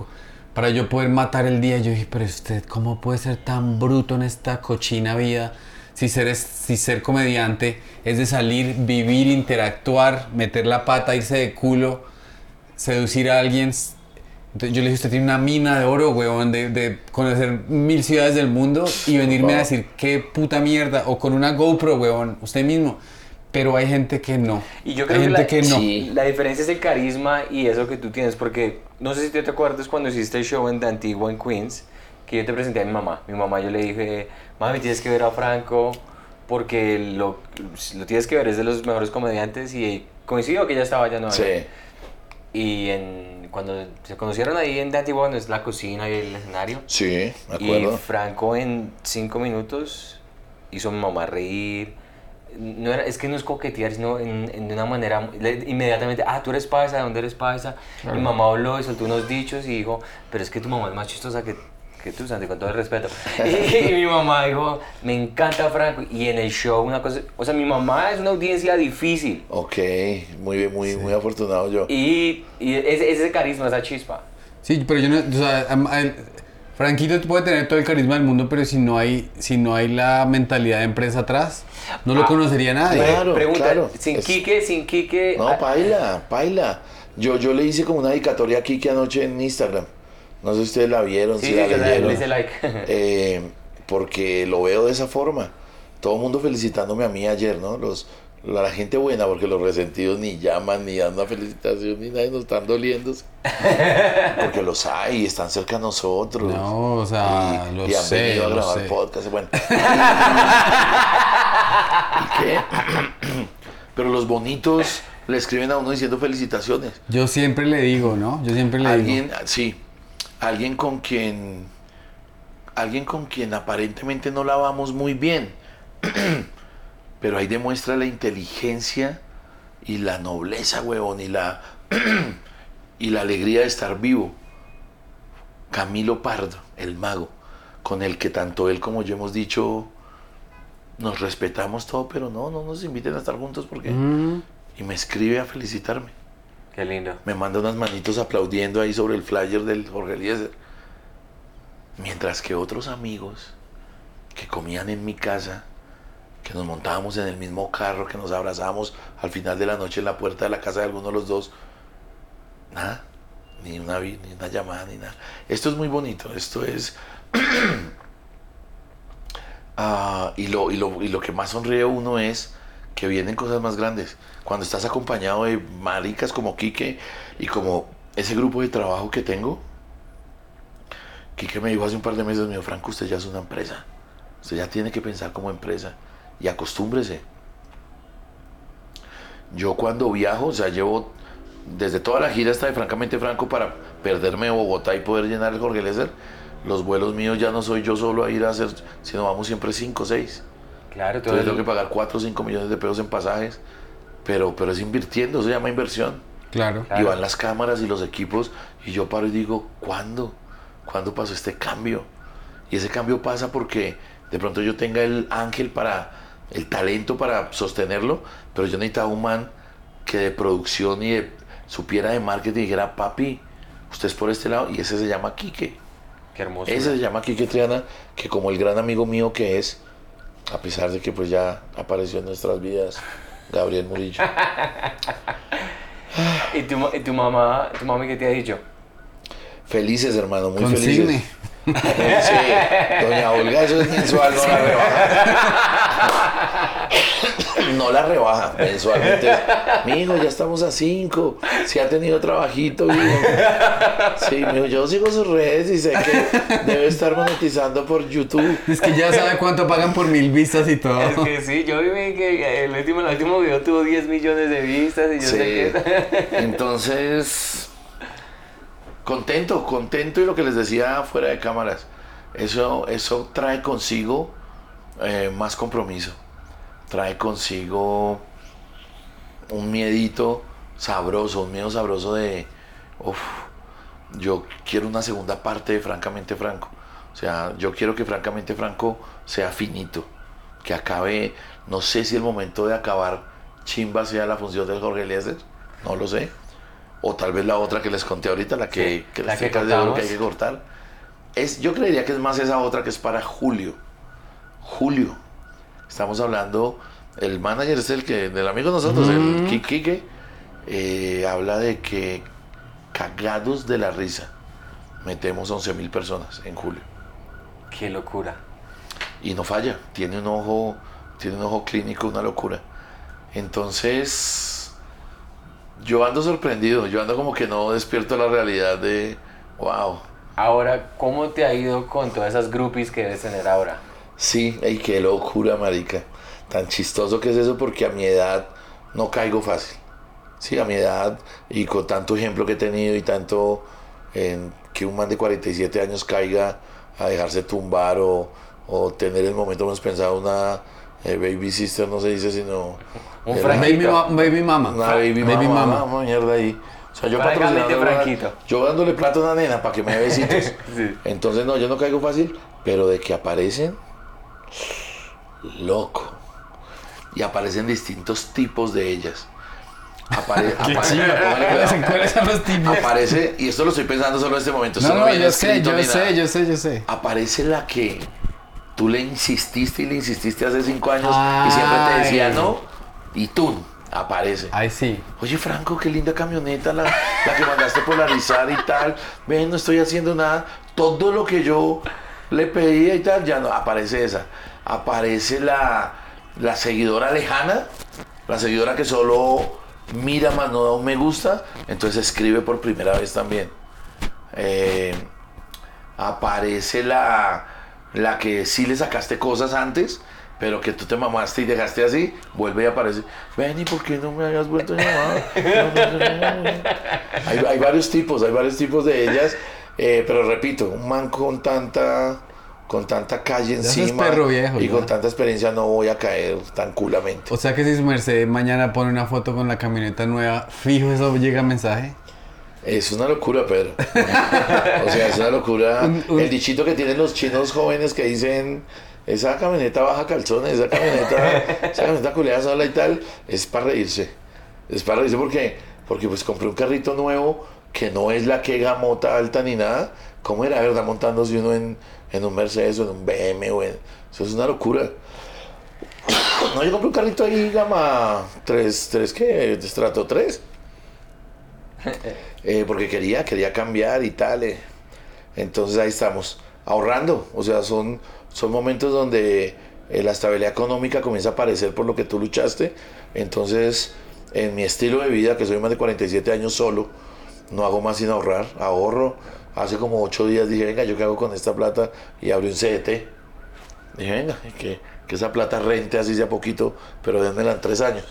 para yo poder matar el día. Yo dije, pero usted, ¿cómo puede ser tan bruto en esta cochina vida? Si ser, es- si ser comediante es de salir, vivir, interactuar, meter la pata, irse de culo, seducir a alguien. Entonces yo le dije, usted tiene una mina de oro, weón, de, de conocer mil ciudades del mundo y venirme a decir, qué puta mierda, o con una GoPro, weón, usted mismo. pero hay gente que no. Y yo creo hay que, gente la, que no. Sí. la diferencia es el carisma y eso que tú tienes, porque no sé si te acuerdas cuando hiciste el show en The Antigua en Queens, que yo te presenté a mi mamá. Mi mamá yo le dije, mami, tienes que ver a Franco porque lo, lo tienes que ver, es de los mejores comediantes y coincidió que ya estaba allá en Nueva Sí. Y en, cuando se conocieron ahí en Antigua, donde es la cocina y el escenario, Sí, me y acuerdo. Franco en cinco minutos hizo a mi mamá reír. No era, es que no es coquetear, sino en, en de una manera le- inmediatamente, ah, tú eres paisa, ¿de dónde eres paisa? Mi mamá habló y soltó unos dichos y dijo, pero es que tu mamá es más chistosa que, que tú, Santi, con todo el respeto. Y, mi mamá dijo, me encanta Franco. Y en el show una cosa, o sea, mi mamá es una audiencia difícil. Ok, muy bien, muy, muy afortunado yo. Y, y ese, ese carisma, esa chispa. Sí, pero yo no, o sea, el- Franquito puede tener todo el carisma del mundo, pero si no hay, si no hay la mentalidad de empresa atrás, no lo Ah, conocería nadie. Claro, Pregunta, claro. sin Es- Quique, sin Quique... No, ah, paila, paila. Yo, yo le hice como una dedicatoria a Kike anoche en Instagram. No sé si ustedes la vieron, sí, si sí, la leyeron. le like. Eh, porque lo veo de esa forma. Todo el mundo felicitándome a mí ayer, ¿no? Los, la, la gente buena, porque los resentidos ni llaman, ni dan una felicitación, ni nadie nos están doliéndose. Porque los hay y están cerca de nosotros. No, o sea, y, lo y han sé, venido a grabar sé. podcast. Bueno. ¿Y qué? Pero los bonitos le escriben a uno diciendo felicitaciones. Yo siempre le digo, ¿no? Yo siempre le Alguien, digo. sí, alguien con quien, alguien con quien aparentemente no la vamos muy bien, pero ahí demuestra la inteligencia y la nobleza, huevón, y la, y la alegría de estar vivo. Camilo Pardo, el mago, con el que tanto él como yo hemos dicho, nos respetamos todo, pero no, no nos inviten a estar juntos porque... Mm, Y me escribe a felicitarme Qué lindo. me manda unas manitos aplaudiendo ahí sobre el flyer del Jorge Eliezer. Mientras que otros amigos que comían en mi casa, que nos montábamos en el mismo carro, que nos abrazábamos al final de la noche en la puerta de la casa de alguno de los dos, nada, ni una, ni una llamada, ni nada. Esto es muy bonito, esto es... Ah, y, lo, y, lo, y lo que más sonríe uno es que vienen cosas más grandes. Cuando estás acompañado de maricas como Quique y como ese grupo de trabajo que tengo, Quique me dijo hace un par de meses, mío, Franco, usted ya es una empresa. Usted ya tiene que pensar como empresa y acostúmbrese. Yo cuando viajo, o sea, llevo desde toda la gira hasta de Francamente Franco para perderme Bogotá y poder llenar el Jorge Lezer, los vuelos míos ya no soy yo solo a ir a hacer, sino vamos siempre 5 o 6. Claro, Entonces tengo que pagar 4 o 5 millones de pesos en pasajes, pero, pero es invirtiendo, eso se llama inversión. claro. Claro. Y van las cámaras y los equipos y yo paro y digo, ¿cuándo? ¿Cuándo pasó este cambio? Y ese cambio pasa porque de pronto yo tenga el ángel para, el talento para sostenerlo, pero yo necesitaba un man que de producción y de, supiera de marketing y dijera, papi, usted es por este lado y ese se llama Quique. Qué hermoso. Ese se llama Quique Triana, que como el gran amigo mío que es, a pesar de que pues ya apareció en nuestras vidas, Gabriel Murillo. ¿Y tu, y tu mamá, tu mami qué te ha dicho? Felices, hermano, muy Consigne. felices. Sí, doña Olga, eso es mensual, no la rebaja. No la rebaja mensualmente. Mi hijo, ya estamos a 5. Si ha tenido trabajito, hijo. Sí, mi hijo, yo sigo sus redes y sé que debe estar monetizando por YouTube. Es que ya sabe cuánto pagan por mil vistas y todo. Es que sí, yo vi que el último, el último video tuvo 10 millones de vistas y yo Sí. sé que... Entonces, contento, contento y lo que les decía fuera de cámaras, eso, eso trae consigo eh, más compromiso, trae consigo un miedito sabroso, un miedo sabroso de, uff, yo quiero una segunda parte de Francamente Franco. O sea, yo quiero que Francamente Franco sea finito, que acabe, no sé si el momento de acabar chimba sea la función del Jorge Eliezer, no lo sé. O tal vez la otra que les conté ahorita, la que, Sí, que la que que hay que cortar. Es, yo creería que es más esa otra que es para julio. Julio. Estamos hablando, el manager es el que, del amigo de nosotros, el Ki- Quique, eh, habla de que cagados de la risa metemos 11 mil personas en julio. Qué locura. Y no falla, tiene un ojo, tiene un ojo clínico, una locura. Entonces, yo ando sorprendido, yo ando como que no despierto la realidad de, wow. Ahora, ¿cómo te ha ido con todas esas groupies que debes tener ahora? Sí, ay, qué locura, marica. Tan chistoso que es eso porque a mi edad no caigo fácil. Sí, a mi edad y con tanto ejemplo que he tenido y tanto en que un man de 47 años caiga a dejarse tumbar o, o tener el momento menos pensado una eh, baby sister, no se dice sino... Un. Baby, ma- baby mama. Una baby, Baby mama, mama. mierda ahí. O sea, yo patrocinando Franquito. Yo dándole plata a una nena para que me dé besitos. Sí. Entonces, no, yo no caigo fácil, pero de que aparecen, loco. Y aparecen distintos tipos de ellas. Apare- Qué apare- chido. póngale cuidado. ¿Cuáles son los tipos? Aparece, y esto lo estoy pensando solo en este momento. No, no, viene yo sé, yo nada. sé, yo sé, yo sé. Aparece la que tú le insististe y le insististe hace cinco años y siempre te decía no, y tú aparece. Ay, sí. Oye, Franco, qué linda camioneta la, la que mandaste polarizar y tal. Ven, no estoy haciendo nada. Todo lo que yo le pedía y tal, ya no. Aparece esa. Aparece la, la seguidora lejana, la seguidora que solo mira más no da un me gusta, entonces escribe por primera vez también. Eh, aparece la, la que sí le sacaste cosas antes, pero que tú te mamaste y dejaste así, vuelve y aparece. Ven, ¿y por qué no me habías vuelto a llamar? hay, hay varios tipos, hay varios tipos de ellas, eh, pero repito, un man con tanta con tanta calle encima perro viejo, y ya. con tanta experiencia no voy a caer tan culamente. O sea que si su merced mañana pone una foto con la camioneta nueva, fijo eso llega mensaje. Es una locura, Pedro. o sea, es una locura. Un- un- El dichito que tienen los chinos jóvenes que dicen, esa camioneta baja calzones, esa camioneta, esa camioneta culeada sola y tal, es para reírse. Es para reírse porque, porque pues compré un carrito nuevo que no es la que gamota alta ni nada. ¿Cómo era, verdad, montándose uno en, en un Mercedes o en un BM o en... Eso es una locura. No, yo compré un carrito ahí gama 3, 3 ¿qué? Estrato 3. Eh, porque quería, quería cambiar y tal. eh. Entonces ahí estamos, ahorrando. O sea, son, son momentos donde eh, la estabilidad económica comienza a aparecer por lo que tú luchaste. Entonces, en mi estilo de vida, que soy más de 47 años solo, no hago más sin ahorrar, ahorro. Hace como 8 días dije, venga, ¿yo qué hago con esta plata? Y abrí un CDT. Dije, venga, que, que esa plata rente así sea poquito, pero démela en 3 años.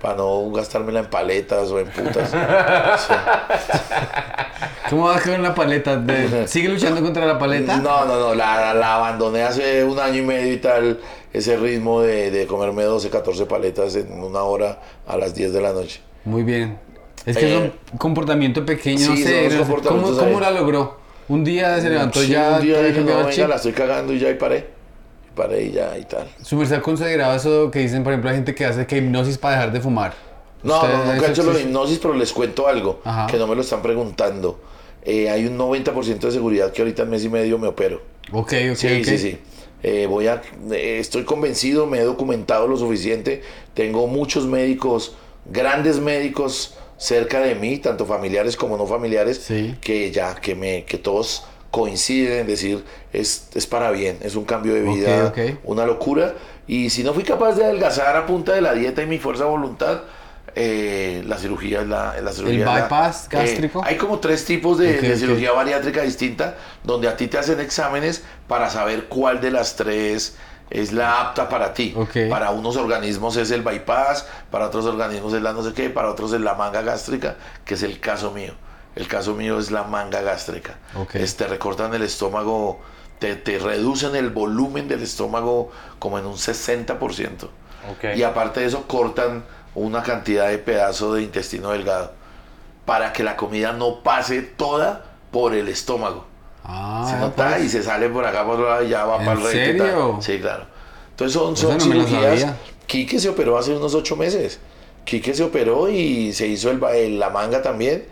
Para no gastármela en paletas o en putas. ¿Cómo vas con la paleta? ¿Sigue luchando contra la paleta? No, no, no, la, la abandoné hace un año y medio y tal, ese ritmo de, de comerme 12, 14 paletas en una hora a las 10 de la noche. Muy bien. Es que Eh, es un comportamiento pequeño, no sí, no sé, ¿Cómo, cómo la logró? Un día se levantó Sí, ya, un día cambiado no, venga, la estoy cagando y ya y paré. Y paré y ya y tal. ¿Su merced ha considerado eso que dicen, por ejemplo, la gente que hace que hipnosis para dejar de fumar? No, ¿Usted- no, nunca he eso hecho la existe? hipnosis, pero les cuento algo Ajá. que no me lo están preguntando. Eh, hay un 90% de seguridad que ahorita en mes y medio me opero. Ok, ok, Sí, ok. sí, sí. Eh, voy a, eh, estoy convencido, me he documentado lo suficiente. Tengo muchos médicos, grandes médicos cerca de mí, tanto familiares como no familiares, Sí. que ya, que me, que todos coinciden en decir es, es para bien, es un cambio de vida, una locura. Y si no fui capaz de adelgazar a punta de la dieta y mi fuerza de voluntad, eh, la cirugía es la, la cirugía. es la- bypass eh, gástrico? hay como tres tipos de, de cirugía bariátrica distinta, donde a ti te hacen exámenes para saber cuál de las tres es la apta para ti. Para unos organismos es el bypass, para otros organismos es la no sé qué, para otros es la manga gástrica, que es el caso mío. El caso mío es la manga gástrica. Ok. Es- te recortan el estómago, te, te reducen el volumen del estómago como en un 60%. Ok. Y aparte de eso, cortan una cantidad de pedazo de intestino delgado para que la comida no pase toda por el estómago. Ah, Se nota pues. y se sale por acá por otro lado y ya va ¿En para el recto y tal. serio? Sí, claro. Entonces son, son no cirugías. Quique se operó hace unos ocho meses. Quique se operó y se hizo el, el- la manga también.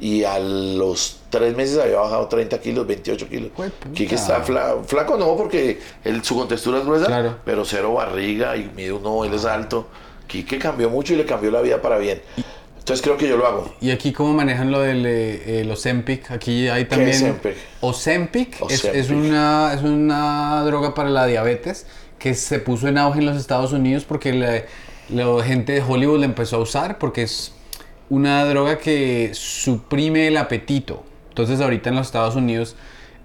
Y a los tres meses había bajado 30 kilos, 28 kilos. Quique está fla- flaco, no, porque él- su contextura es gruesa, Claro. pero cero barriga y mide uno, él es alto. Quique cambió mucho y le cambió la vida para bien. Entonces creo que yo lo hago. ¿Y aquí cómo manejan lo del eh, Ozempic? Aquí hay también... es Ozempic? Ozempic es, una, es una droga para la diabetes que se puso en auge en los Estados Unidos porque le- la gente de Hollywood la empezó a usar porque es una droga que suprime el apetito. Entonces ahorita en los Estados Unidos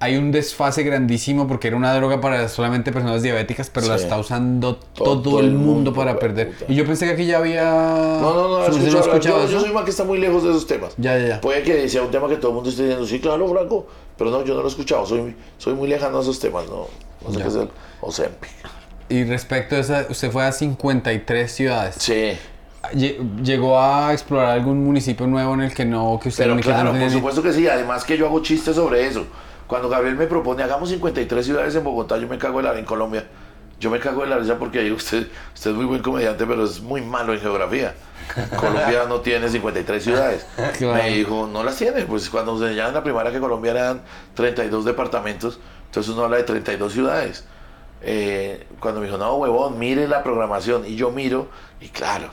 hay un desfase grandísimo porque era una droga para solamente personas diabéticas, pero la está usando Todo todo, el mundo mundo, para perder. puta. Y yo pensé que aquí ya había... No, no, no, ¿Su merced escucho hablar. escuchaba yo, yo soy más que está muy lejos de esos temas. Ya, ya, ya. Puede que sea un tema que todo el mundo esté diciendo, sí, claro, Franco, pero no, yo no lo he escuchado, soy, soy muy lejano a esos temas, no, no sé Ya. qué es el Ozempic. Y respecto a esa, usted fue a 53 ciudades. Sí, Lle- ¿Llegó a explorar algún municipio nuevo en el que no, que usted pero no- no claro, por supuesto que sí, además que yo hago chistes sobre eso. Cuando Gabriel me propone, hagamos 53 ciudades en Bogotá, yo me cago de la en Colombia. Yo me cago de la risa porque digo, usted, usted es muy buen comediante, pero es muy malo en geografía. Colombia no tiene 53 ciudades. Claro. Me dijo, no las tiene. Pues cuando se enseñaban en la primaria que Colombia eran 32 departamentos, entonces uno habla de 32 ciudades. Eh, cuando me dijo, no, huevón, mire la programación. Y yo miro, y claro,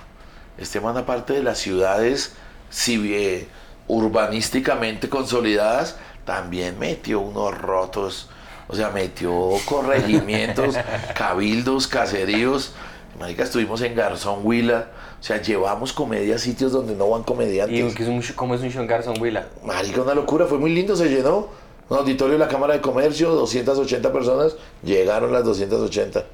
este man aparte de las ciudades si, eh, urbanísticamente consolidadas, también metió unos rotos. O sea, metió corregimientos, cabildos, caseríos. Marica, estuvimos en Garzón Huila. O sea, llevamos comedia a sitios donde no van ¿Y comediantes. qué es un, cómo es un show en Garzón Huila? Marica, una locura, fue muy lindo, se llenó. Un auditorio de la Cámara de Comercio, 280 personas, llegaron las 280.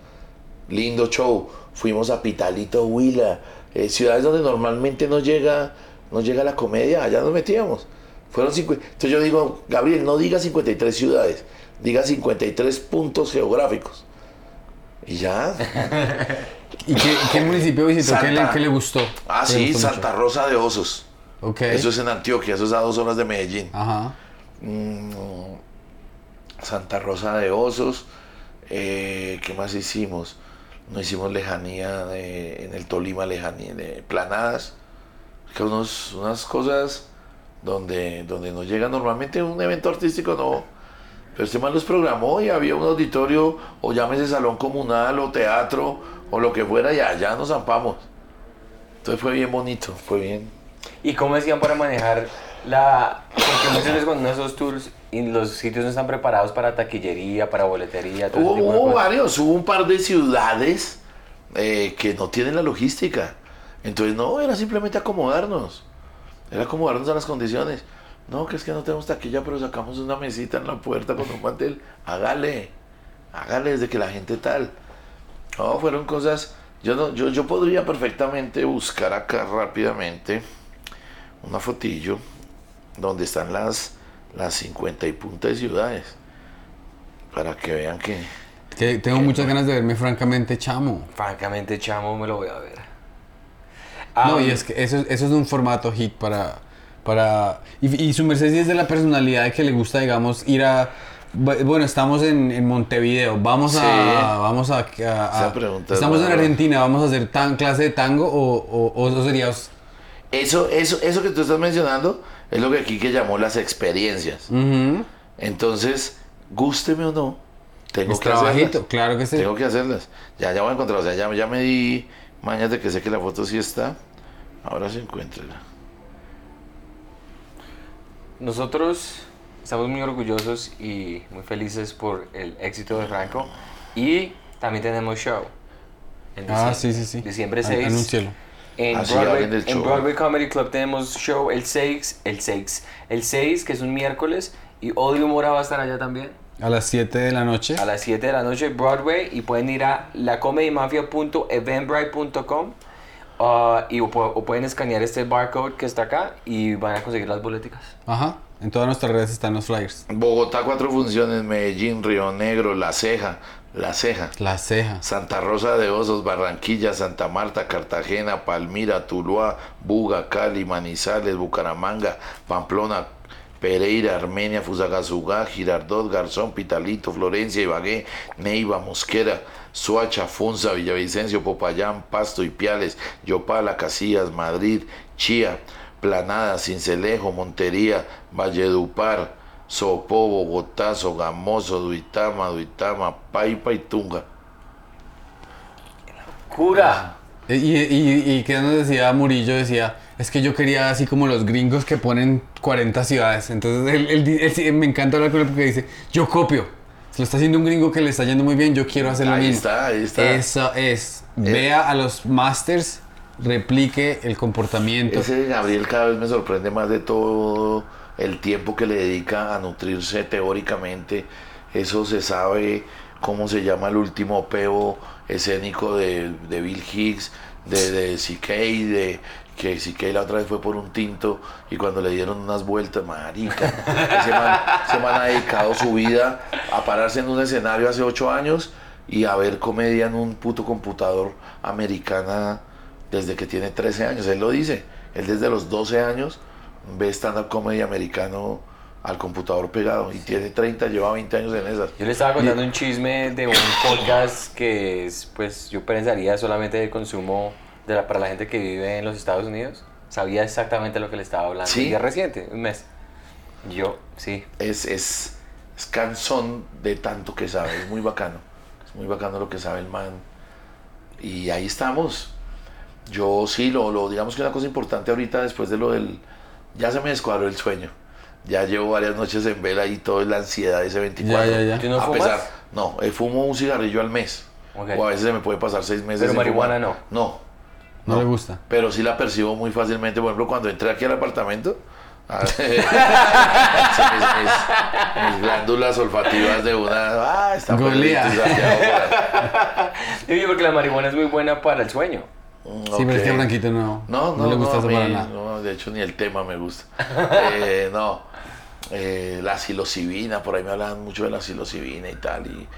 Lindo show. Fuimos a Pitalito, Huila, eh, ciudades donde normalmente no llega, no llega la comedia, allá nos metíamos. Fueron 50. Entonces yo digo, Gabriel, no diga 53 ciudades, diga 53 puntos geográficos. Y ya. ¿Y qué, qué municipio visitó? ¿Qué le, qué le gustó? Ah, ¿Qué le sí, gustó Santa Rosa de Osos. mucho? Ok. Eso es en Antioquia, eso es a dos horas de Medellín. Ajá. Mm, Santa Rosa de Osos. eh, ¿Qué más hicimos? No hicimos lejanía de- en el Tolima, lejanía de planadas. Que unos, unas cosas donde, donde no llega normalmente un evento artístico, no. Pero este man los programó y había un auditorio, o llámese salón comunal, o teatro, o lo que fuera, y allá nos zampamos. Entonces fue bien bonito, fue bien. ¿Y cómo decían para manejar la...? Porque muchas veces cuando esos tours y los sitios no están preparados para taquillería, para boletería, todo Hubo, varios, hubo un par de ciudades eh, que no tienen la logística. Entonces, no, era simplemente acomodarnos. Era acomodarnos a las condiciones. No, que es que no tenemos taquilla, pero sacamos una mesita en la puerta con un mantel. Hágale, hágale desde que la gente tal. No, fueron cosas. Yo, no, yo, yo podría perfectamente buscar acá rápidamente una fotillo donde están las, las 50 y punta de ciudades. Para que vean que. Que tengo muchas ganas de verme francamente chamo. Francamente, chamo, me lo voy a ver. No, Ah, y es que eso, eso es un formato hit para... para y, y su merced es de la personalidad que le gusta, digamos, ir a... bu- Bueno, estamos en, en Montevideo, vamos a... Vamos a, estamos en. Argentina, vamos a hacer tan clase de tango o, o, o eso sería... Eso, eso, eso que tú estás mencionando es lo que aquí que llamó las experiencias. Entonces, gústeme o no, tengo Es que trabajito, hacerlas. claro que sí. Tengo que hacerlas. Ya, ya voy a encontrar. O sea, ya, ya me di mañas de que sé que la foto sí está. Ahora se encuentra. Nosotros estamos muy orgullosos y muy felices por el éxito de Franco. Y también tenemos show. En Ah, sí, sí, sí. Diciembre An- 6. anúncielo. En, Ah, Broadway, en. Broadway Comedy Club tenemos show el 6, el 6, el 6 que es un miércoles y Odio Mora va a estar allá también A las 7 de la noche. a las 7 de la noche Broadway y pueden ir a lacomedymafia.eventbrite.com ah, y o, o pueden escanear este barcode que está acá y van a conseguir las boleticas. Ajá. En todas nuestras redes están los flyers. Bogotá, cuatro funciones. Medellín, Río Negro, La Ceja. La Ceja. La ceja. Santa Rosa de Osos, Barranquilla, Santa Marta, Cartagena, Palmira, Tuluá, Buga, Cali, Manizales, Bucaramanga, Pamplona, Pereira, Armenia, Fusagasugá, Girardot, Garzón, Pitalito, Florencia, Ibagué, Neiva, Mosquera, Suacha, Funza, Villavicencio, Popayán, Pasto y Piales, Yopala, Casillas, Madrid, Chía, Planada, Cincelejo, Montería, Valledupar, Sopó, Bogotá, Sogamoso, Duitama, Duitama, Paipa y Tunga. ¡Cura! Y, y, y que nos decía Murillo, decía, es que yo quería así como los gringos que ponen 40 ciudades. Entonces él, me encanta hablar con él porque dice, yo copio. Si lo está haciendo un gringo que le está yendo muy bien, yo quiero hacer lo Ahí mismo. está, ahí está. Eso es. vea a los masters, replique el comportamiento. Ese Gabriel cada vez me sorprende más de todo el tiempo que le dedica a nutrirse teóricamente. Eso se sabe cómo se llama el último peo escénico de, de Bill Hicks, de, de CK, de que CK la otra vez fue por un tinto y cuando le dieron unas vueltas, marica, ese man, ese man ha dedicado su vida a pararse en un escenario hace ocho años y a ver comedia en un puto computador americana desde que tiene 13 años. Él lo dice. Él desde los 12 años ve stand-up comedy americano al computador pegado y tiene 30, lleva 20 años en esas. Yo le estaba contando un chisme de un podcast que es, pues yo pensaría solamente de consumo de la, para la gente que vive en los Estados Unidos. Sabía exactamente lo que le estaba hablando. ¿Sí? Y es reciente, un mes. Yo, sí. Es, es, es cansón de tanto que sabe, es muy bacano. Es muy bacano lo que sabe el man. Y ahí estamos. Yo sí, lo, lo digamos que una cosa importante ahorita después de lo del... Ya se me descuadró el sueño. Ya llevo varias noches en vela y todo es la ansiedad de ese 24. Ya, ya, ya. ¿Tú no a fumas? pesar, no, eh, fumo un cigarrillo al mes. Ok. O a veces se me puede pasar seis meses. Pero marihuana fumar. No, No le gusta. pero sí la percibo muy fácilmente. Por ejemplo, cuando entré aquí al apartamento, ah, mis, mis- mis glándulas olfativas de una. Ah, está ahí. Sí, porque la marihuana es muy buena para el sueño. Mm, Sí, pero es que. Blanquito no, No, no, le gusta no, eso a mí para nada. no, de hecho ni el tema me gusta. Eh, no, eh, la psilocibina, por ahí me hablaban mucho de la psilocibina y tal, y,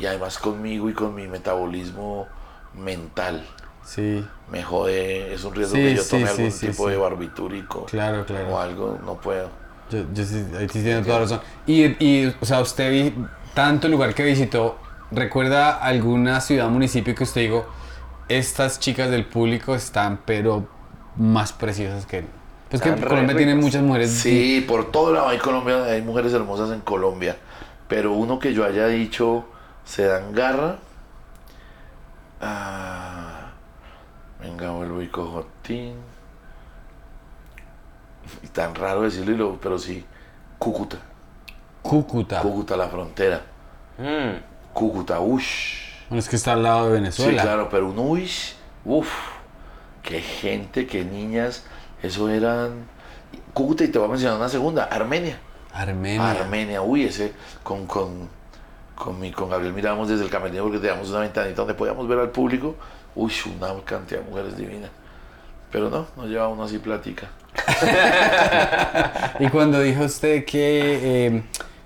y además conmigo y con mi metabolismo mental. Sí, Me jode, es un riesgo Sí, que yo tome sí, algún sí, tipo de barbitúrico claro, claro. o algo, no puedo. Yo, yo sí, ahí sí tiene toda razón. Y, y, o sea, usted vi tanto lugar que visitó, ¿recuerda alguna ciudad, municipio que usted digo, estas chicas del público están pero más preciosas que él? Pues que Están Colombia tiene muchas mujeres. Sí, por todo lado hay Colombia, hay mujeres hermosas en Colombia, pero uno que yo haya dicho se dan garra. Ah, venga, vuelvo y cojo tin. Y tan raro decirlo, pero sí, Cúcuta, Cúcuta. Cúcuta la frontera, Mm. Cúcuta, ush. Bueno, es que está al lado de Sí, Venezuela. claro, pero un uish, uff, qué gente, qué niñas, eso eran. Cúcuta, y te voy a mencionar una segunda, Armenia. Armenia. Armenia, uy, ese con, con, con, mi, con Gabriel mirábamos desde el camerino porque teníamos una ventanita donde podíamos ver al público, uy, una cantidad de mujeres divinas. Pero no, no lleva uno así plática. Y cuando dijo usted que eh,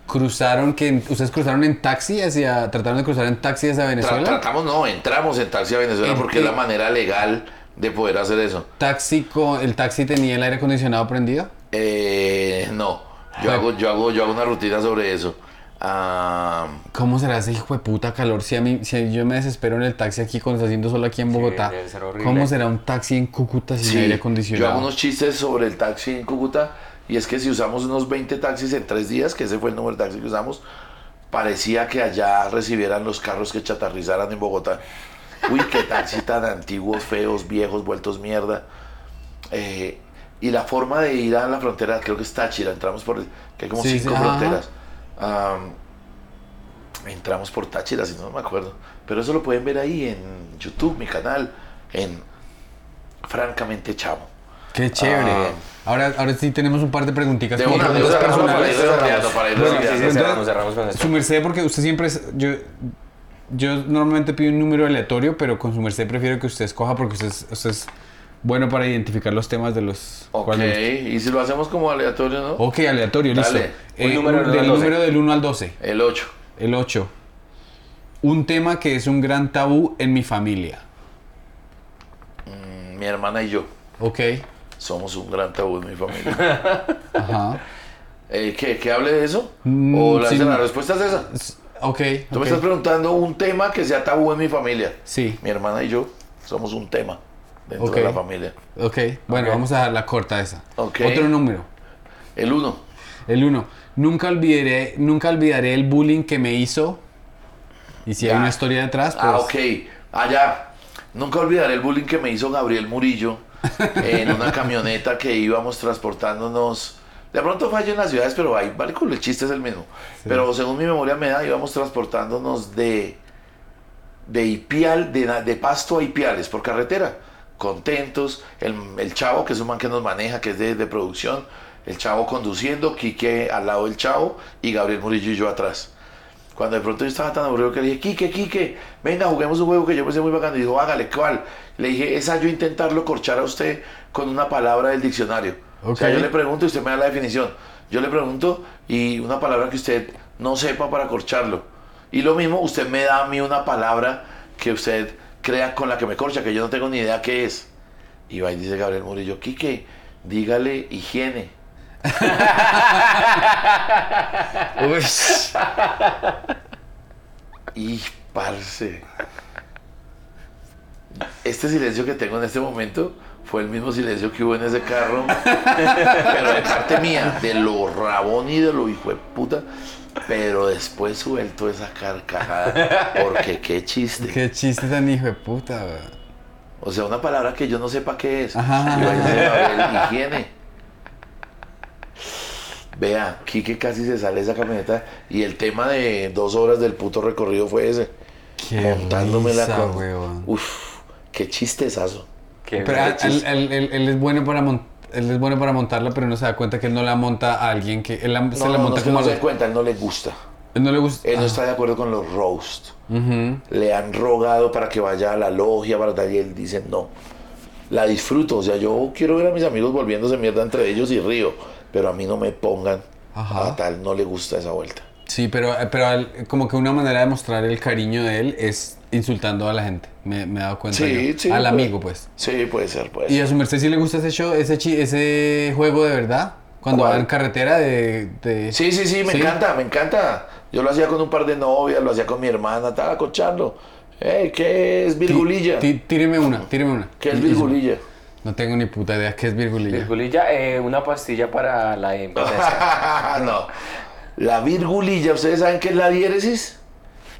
cruzaron, que ustedes cruzaron en taxi hacia, trataron de cruzar en taxi hacia Tra- Venezuela. tratamos, no, entramos en taxi a Venezuela ¿En porque es la manera legal de poder hacer eso. Taxi con, ¿El taxi tenía el aire acondicionado prendido? Eh, no, yo hago, yo, hago, yo hago una rutina sobre eso. Ah, ¿Cómo será ese hijo de puta calor? Si, a mí, si yo me desespero en el taxi aquí cuando está haciendo solo aquí en Sí, Bogotá, debe ser horrible. ¿cómo será un taxi en Cúcuta sin Sí, aire yo acondicionado? hago unos chistes sobre el taxi en Cúcuta y es que si usamos unos 20 taxis en tres días, que ese fue el número de taxis que usamos, parecía que allá recibieran los carros que chatarrizaran en Bogotá. Uy, qué taxi tan antiguos, feos, viejos, vueltos mierda. Eh, y la forma de ir a la frontera, creo que es Táchira, entramos por, que hay como Sí, cinco ajá. Entramos por Táchira, si no me acuerdo. Pero eso lo pueden ver ahí en YouTube, mi canal, en Francamente Chavo. Qué chévere. Ah. Ahora, ahora sí tenemos un par de preguntitas De una, preguntas personales. Su merced, porque usted siempre es. Yo, yo normalmente pido un número aleatorio, pero con su merced prefiero que usted escoja porque usted es, usted es bueno para identificar los temas de los. Ok, y si lo hacemos como aleatorio, ¿no? Ok, aleatorio, listo. Un número del uno del al 12. número del 1 al 12. El 8. El 8. Un tema que es un gran tabú en mi familia. Mm, Mi hermana y yo Ok. somos un gran tabú en mi familia. Ajá. Eh, ¿qué, ¿Que hable de eso? Mm, ¿O la, sí. la respuesta es esa? Ok. Tú me estás preguntando un tema que sea tabú en mi familia. Sí. Mi hermana y yo somos un tema dentro Ok. de la familia. Ok. Bueno, vamos a dar la corta esa. Ok. Otro número. El 1. El 1. Nunca olvidaré, nunca olvidaré el bullying que me hizo. Y si hay una historia detrás, pues. Ah, ok. Allá. Nunca olvidaré el bullying que me hizo Gabriel Murillo en una camioneta que íbamos transportándonos. De pronto falla en las ciudades, pero ahí vale con el chiste es el mismo. Pero según mi memoria me da, íbamos transportándonos de de Ipial, de, de Pasto a Ipiales por carretera. Contentos, el, el chavo, que es un man que nos maneja, que es de, de producción, el chavo conduciendo, Quique al lado del chavo y Gabriel Murillo y yo atrás. Cuando de pronto yo estaba tan aburrido que le dije, Quique, Quique, venga, juguemos un juego que yo pensé muy bacano. Y dijo, hágale, ¿cuál? Le dije, esa yo intentarlo corchar a usted con una palabra del diccionario. O sea, yo le pregunto y usted me da la definición. Yo le pregunto y una palabra que usted no sepa para corcharlo. Y lo mismo, usted me da a mí una palabra que usted crea con la que me corcha, que yo no tengo ni idea qué es. Y va y dice Gabriel Murillo, Quique, dígale higiene. Uy. Y parce. Este silencio que tengo en este momento fue el mismo silencio que hubo en ese carro. pero de parte mía, de lo rabón y de lo hijo de puta. Pero después suelto esa carcajada. Porque qué chiste. Qué chiste tan hijo de puta, weón. O sea, una palabra que yo no sepa qué es. Ajá. Y va y dice, Gabriel, higiene. Vea, Quique casi se sale esa camioneta y el tema de dos horas del puto recorrido fue ese. Qué montándomela risa, con. weón. Uf, qué chistezazo. Qué Pero él, él- él- él es bueno para mon- él es bueno para montarla, pero no se da cuenta que él no la monta a alguien que él la- se No, la no, no, monta que como no a se da cuenta, él no le gusta. él no le gusta. Él no Ah, está de acuerdo con los roast. Le han rogado para que vaya a la logia, para tal, y él dice no. La disfruto, o sea, yo quiero ver a mis amigos volviéndose mierda entre ellos y río, pero a mí no me pongan Ajá. a tal, no le gusta esa vuelta. Sí, pero, pero él- como que una manera de mostrar el cariño de él es insultando a la gente. Me, me he dado cuenta. Sí, yo. sí. Al amigo, pues. Sí, puede ser, puede ¿Y ser. a su merced sí le gusta ese show, ese, chi- ese juego de verdad? Cuando ¿Cuál? va en carretera de... de- Sí, sí, sí, me ¿Sí? encanta, me encanta. Yo lo hacía con un par de novias, lo hacía con mi hermana, estaba cochando. Hey, ¿qué es virgulilla? tí- Tíreme una, tíreme una. ¿Qué es virgulilla? No tengo ni puta idea qué es virgulilla. Virgulilla, eh, una pastilla para la impotencia. no. La virgulilla, ¿ustedes saben qué es la diéresis?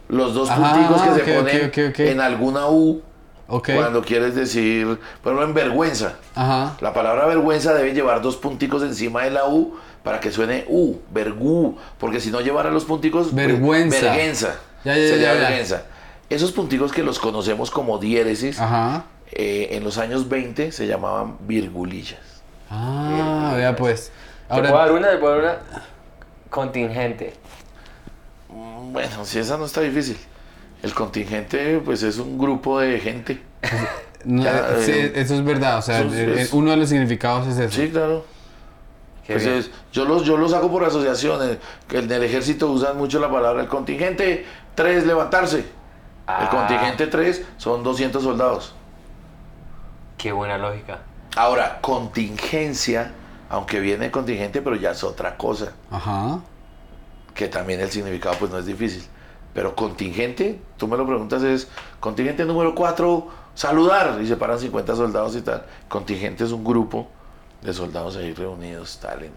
Los dos Ah, punticos que se ponen ok, ok. en alguna U Ok. cuando quieres decir, por ejemplo, en vergüenza. Ajá. La palabra vergüenza debe llevar dos punticos encima de la U para que suene U, vergú, porque si no llevara los punticos, pues, Vergüenza. vergüenza, Ya, ya, sería ya, ya. vergüenza. Esos punticos que los conocemos como diéresis, Ajá. eh, en los años 20 se llamaban virgulillas. Ah, vea pues. ¿Te puedo Ahora, dar una? ¿Te puedo dar una? Contingente. Mm, Bueno, si esa no está difícil. El contingente, pues es un grupo de gente. no, ya, sí, eh, eso es verdad. O sea, eso es- el- el- es- uno de los significados es eso. Sí, claro. Pues es- yo los yo los hago por asociaciones. Que en el ejército usan mucho la palabra el contingente 3 levantarse. Ah. El contingente 3 son 200 soldados. Qué buena lógica. Ahora, contingencia, aunque viene contingente, pero ya es otra cosa. Ajá. Que también el significado pues no es difícil. Pero contingente, tú me lo preguntas, es contingente número 4, saludar. Y se paran 50 soldados y tal. Contingente es un grupo de soldados ahí reunidos, tal. en-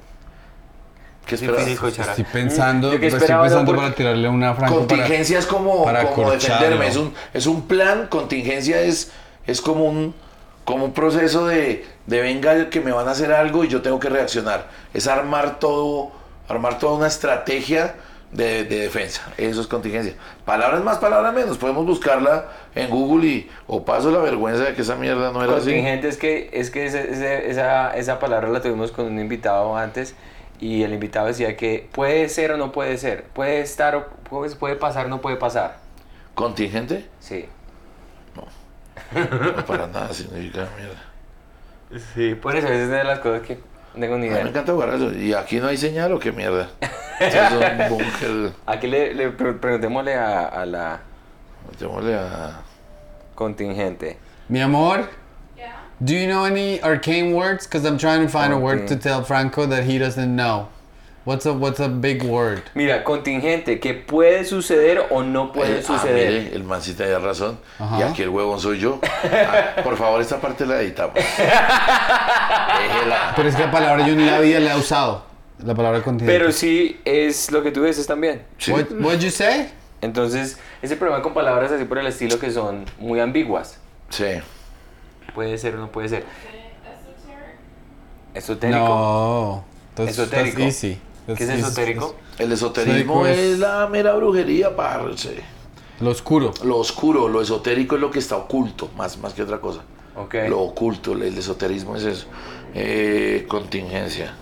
¿Qué esperas? Estoy pensando, que pues, estoy pensando para tirarle una franco para- Contingencia es como, para como defenderme, es un, es un plan, contingencia es, es como un como un proceso de, de venga que me van a hacer algo y yo tengo que reaccionar. Es armar todo, armar toda una estrategia de, de defensa. Eso es contingencia. Palabras más, palabras menos. Podemos buscarla en Google y o paso la vergüenza de que esa mierda no era así. Contingente es que, es que ese- ese- esa, esa palabra la tuvimos con un invitado antes y el invitado decía que puede ser o no puede ser, puede estar o puede, puede pasar o no puede pasar. ¿Contingente? Sí. No para nada significa mierda. Sí, por eso es de las cosas que no tengo ni A mí me idea. encanta jugar eso. ¿Y aquí no hay señal o qué mierda? Es un búnker. Aquí le, le pre- preguntémosle a, a la Metémosle a... contingente. Mi amor, Yeah. do you know any arcane words? Because I'm trying to find a word to tell Franco that he doesn't know. What's a what's a big word? Mira, contingente, que puede suceder o no puede Eh, ah, suceder. mire, el man sí tenía razón. Ajá. Y aquí el huevón soy yo. Ah, por favor, esta parte la editamos. Déjela. Pero es que la palabra yo ni la vida la he usado. La palabra contingente. Pero sí es lo que tú dices también. Sí. What what'd you say? Entonces, ese problema con palabras así por el estilo que son muy ambiguas. Sí. Puede ser o no puede ser. Esotérico. No. That's, Esotérico. That's easy. ¿Qué es esotérico? El esoterismo es la mera brujería, parce. Lo oscuro. Lo oscuro, lo esotérico es lo que está oculto, más, más que otra cosa. Ok. Lo oculto, el esoterismo es eso. Eh, contingencia.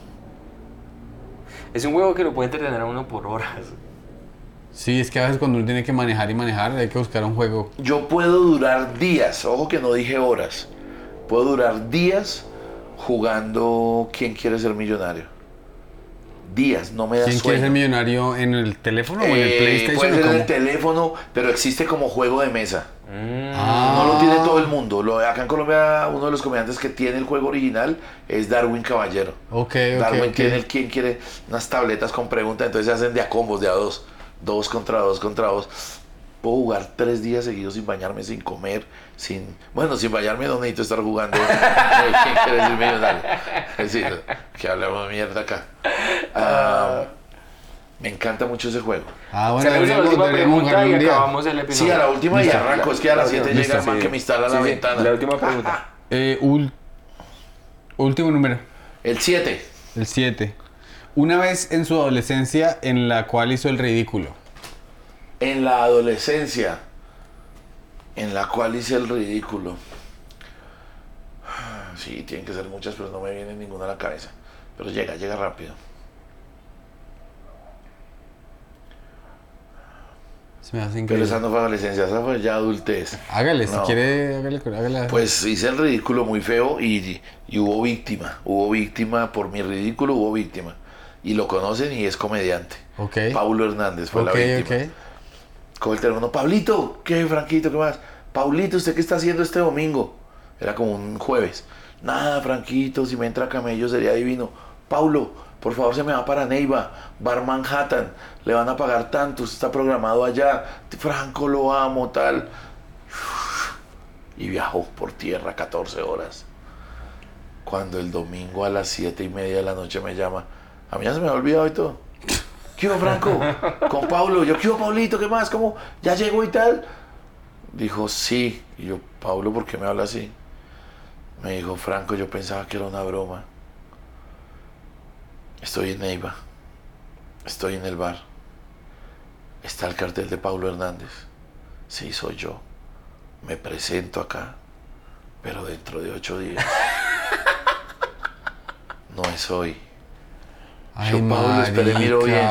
Es un juego que lo puede entretener a uno por horas. Sí, es que a veces cuando uno tiene que manejar y manejar, hay que buscar un juego. Yo puedo durar días, ojo que no dije horas. Puedo durar días jugando ¿Quién quiere ser millonario? Días, no me da ¿Quién quiere sueño. ser millonario en el teléfono o en el Eh, PlayStation? puede ser en el teléfono, pero existe como juego de mesa. Ah. No lo tiene todo el mundo. Lo, acá en Colombia, uno de los comediantes que tiene el juego original es Darwin Caballero. Ok, Darwin tiene el quien quiere unas tabletas con preguntas, entonces se hacen de a combos, de a dos. Dos contra dos contra dos. Puedo jugar tres días seguidos sin bañarme, sin comer, sin... Bueno, sin bañarme no necesito estar jugando. ¿Quién quiere ser millonario? Es decir, que hablamos de mierda acá. Ah, me encanta mucho ese juego. Ah, bueno, Hacemos la deberíamos, última pregunta y acabamos el episodio. Sí, a la última y arranco. Es que a las La 7 última. llega el man sí. que me instala Sí, la sí, ventana. La última pregunta. Eh, ul- último número, El 7. el 7. Una vez en su adolescencia en la cual hizo el ridículo. En la adolescencia, en la cual hice el ridículo. Sí, tienen que ser muchas, pero no me viene ninguna a la cabeza. Pero llega, llega rápido. Se me hace Pero increíble. esa no fue adolescencia, esa fue ya adultez. Hágale, si No. quiere, hágale, hágale. Pues hice el ridículo muy feo y, y hubo víctima. Hubo víctima por mi ridículo, hubo víctima. Y lo conocen y es comediante. ok. Paulo Hernández fue la víctima. ok. El teléfono, Pablito, ¿qué, Franquito, qué más? Paulito, ¿usted qué está haciendo este domingo? Era como un jueves. Nada, Franquito, si me entra camello sería divino. Paulo, por favor se me va para Neiva, Bar Manhattan, le van a pagar tanto, usted está programado allá. Franco, lo amo, tal. Y viajó por tierra 14 horas. Cuando el domingo a las 7 y media de la noche me llama, a mí ya se me ha olvidado y todo. ¿Qué hubo, Franco? Con Pablo. Yo, ¿qué hubo, Pablito? ¿Qué más? ¿Cómo? ¿Ya llegó y tal? Dijo, sí. Y yo, Pablo, ¿por qué me habla así? Me dijo, Franco, yo pensaba que era una broma. Estoy en Neiva. Estoy en el bar. Está el cartel de Pablo Hernández. Sí, soy yo. Me presento acá. Pero dentro de ocho días. No es hoy. Ay, Yo, Pablo, esperé, miro bien.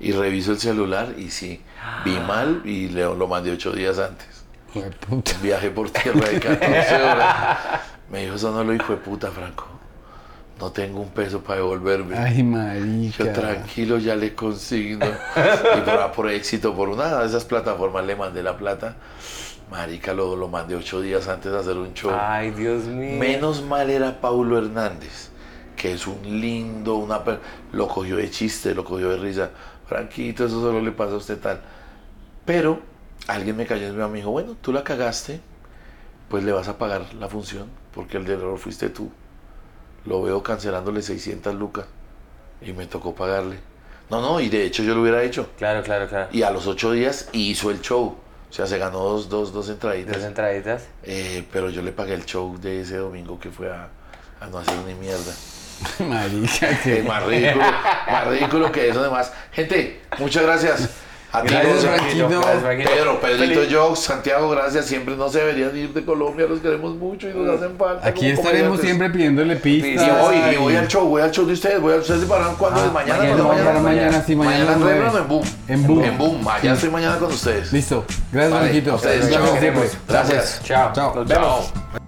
Y reviso el celular y sí, vi mal y le, lo mandé ocho días antes. Jueputa. Un viaje por tierra de 14 horas. Me dijo, eso no lo hijo de puta, Franco. No tengo un peso para devolverme. Ay, marica. Yo tranquilo ya le consigno. Y por, por éxito, por una de esas plataformas le mandé la plata. Marica, lo, lo mandé ocho días antes de hacer un show. Ay, Dios mío. Menos mal era Paulo Hernández, que es un lindo, una lo cogió de chiste, lo cogió de risa. Franquito, eso solo le pasa a usted tal. Pero alguien me cayó encima y me dijo, bueno, tú la cagaste, pues le vas a pagar la función, porque el del error fuiste tú. Lo veo cancelándole 600 lucas y me tocó pagarle. No, no, y de hecho yo lo hubiera hecho. Claro, claro, claro. Y a los ocho días hizo el show. O sea, se ganó dos, dos, dos entraditas. Dos entraditas. Eh, pero yo le pagué el show de ese domingo que fue a, a no hacer ni mierda. Marica, que... más ridículo, más ridículo que eso además. Gente, muchas gracias. A ti, Gracias. Franquito. Pedro, Pedrito, yo, Santiago, gracias. Siempre no se deberían ir de Colombia, los queremos mucho y nos hacen falta. Aquí estaremos siempre pidiéndole Y pistas. voy, y voy al show, voy al show de ustedes, voy al ustedes para cuando Ah, es mañana, mañana, cuando mañana, mañana, sí, mañana mañana a en Boom. En Boom. En Boom, allá Sí. estoy mañana con ustedes. Listo. Gracias, Vale, Franquito. a ustedes, Gracias chao. siempre. Gracias. Chao. Chao. Nos vemos. Chao.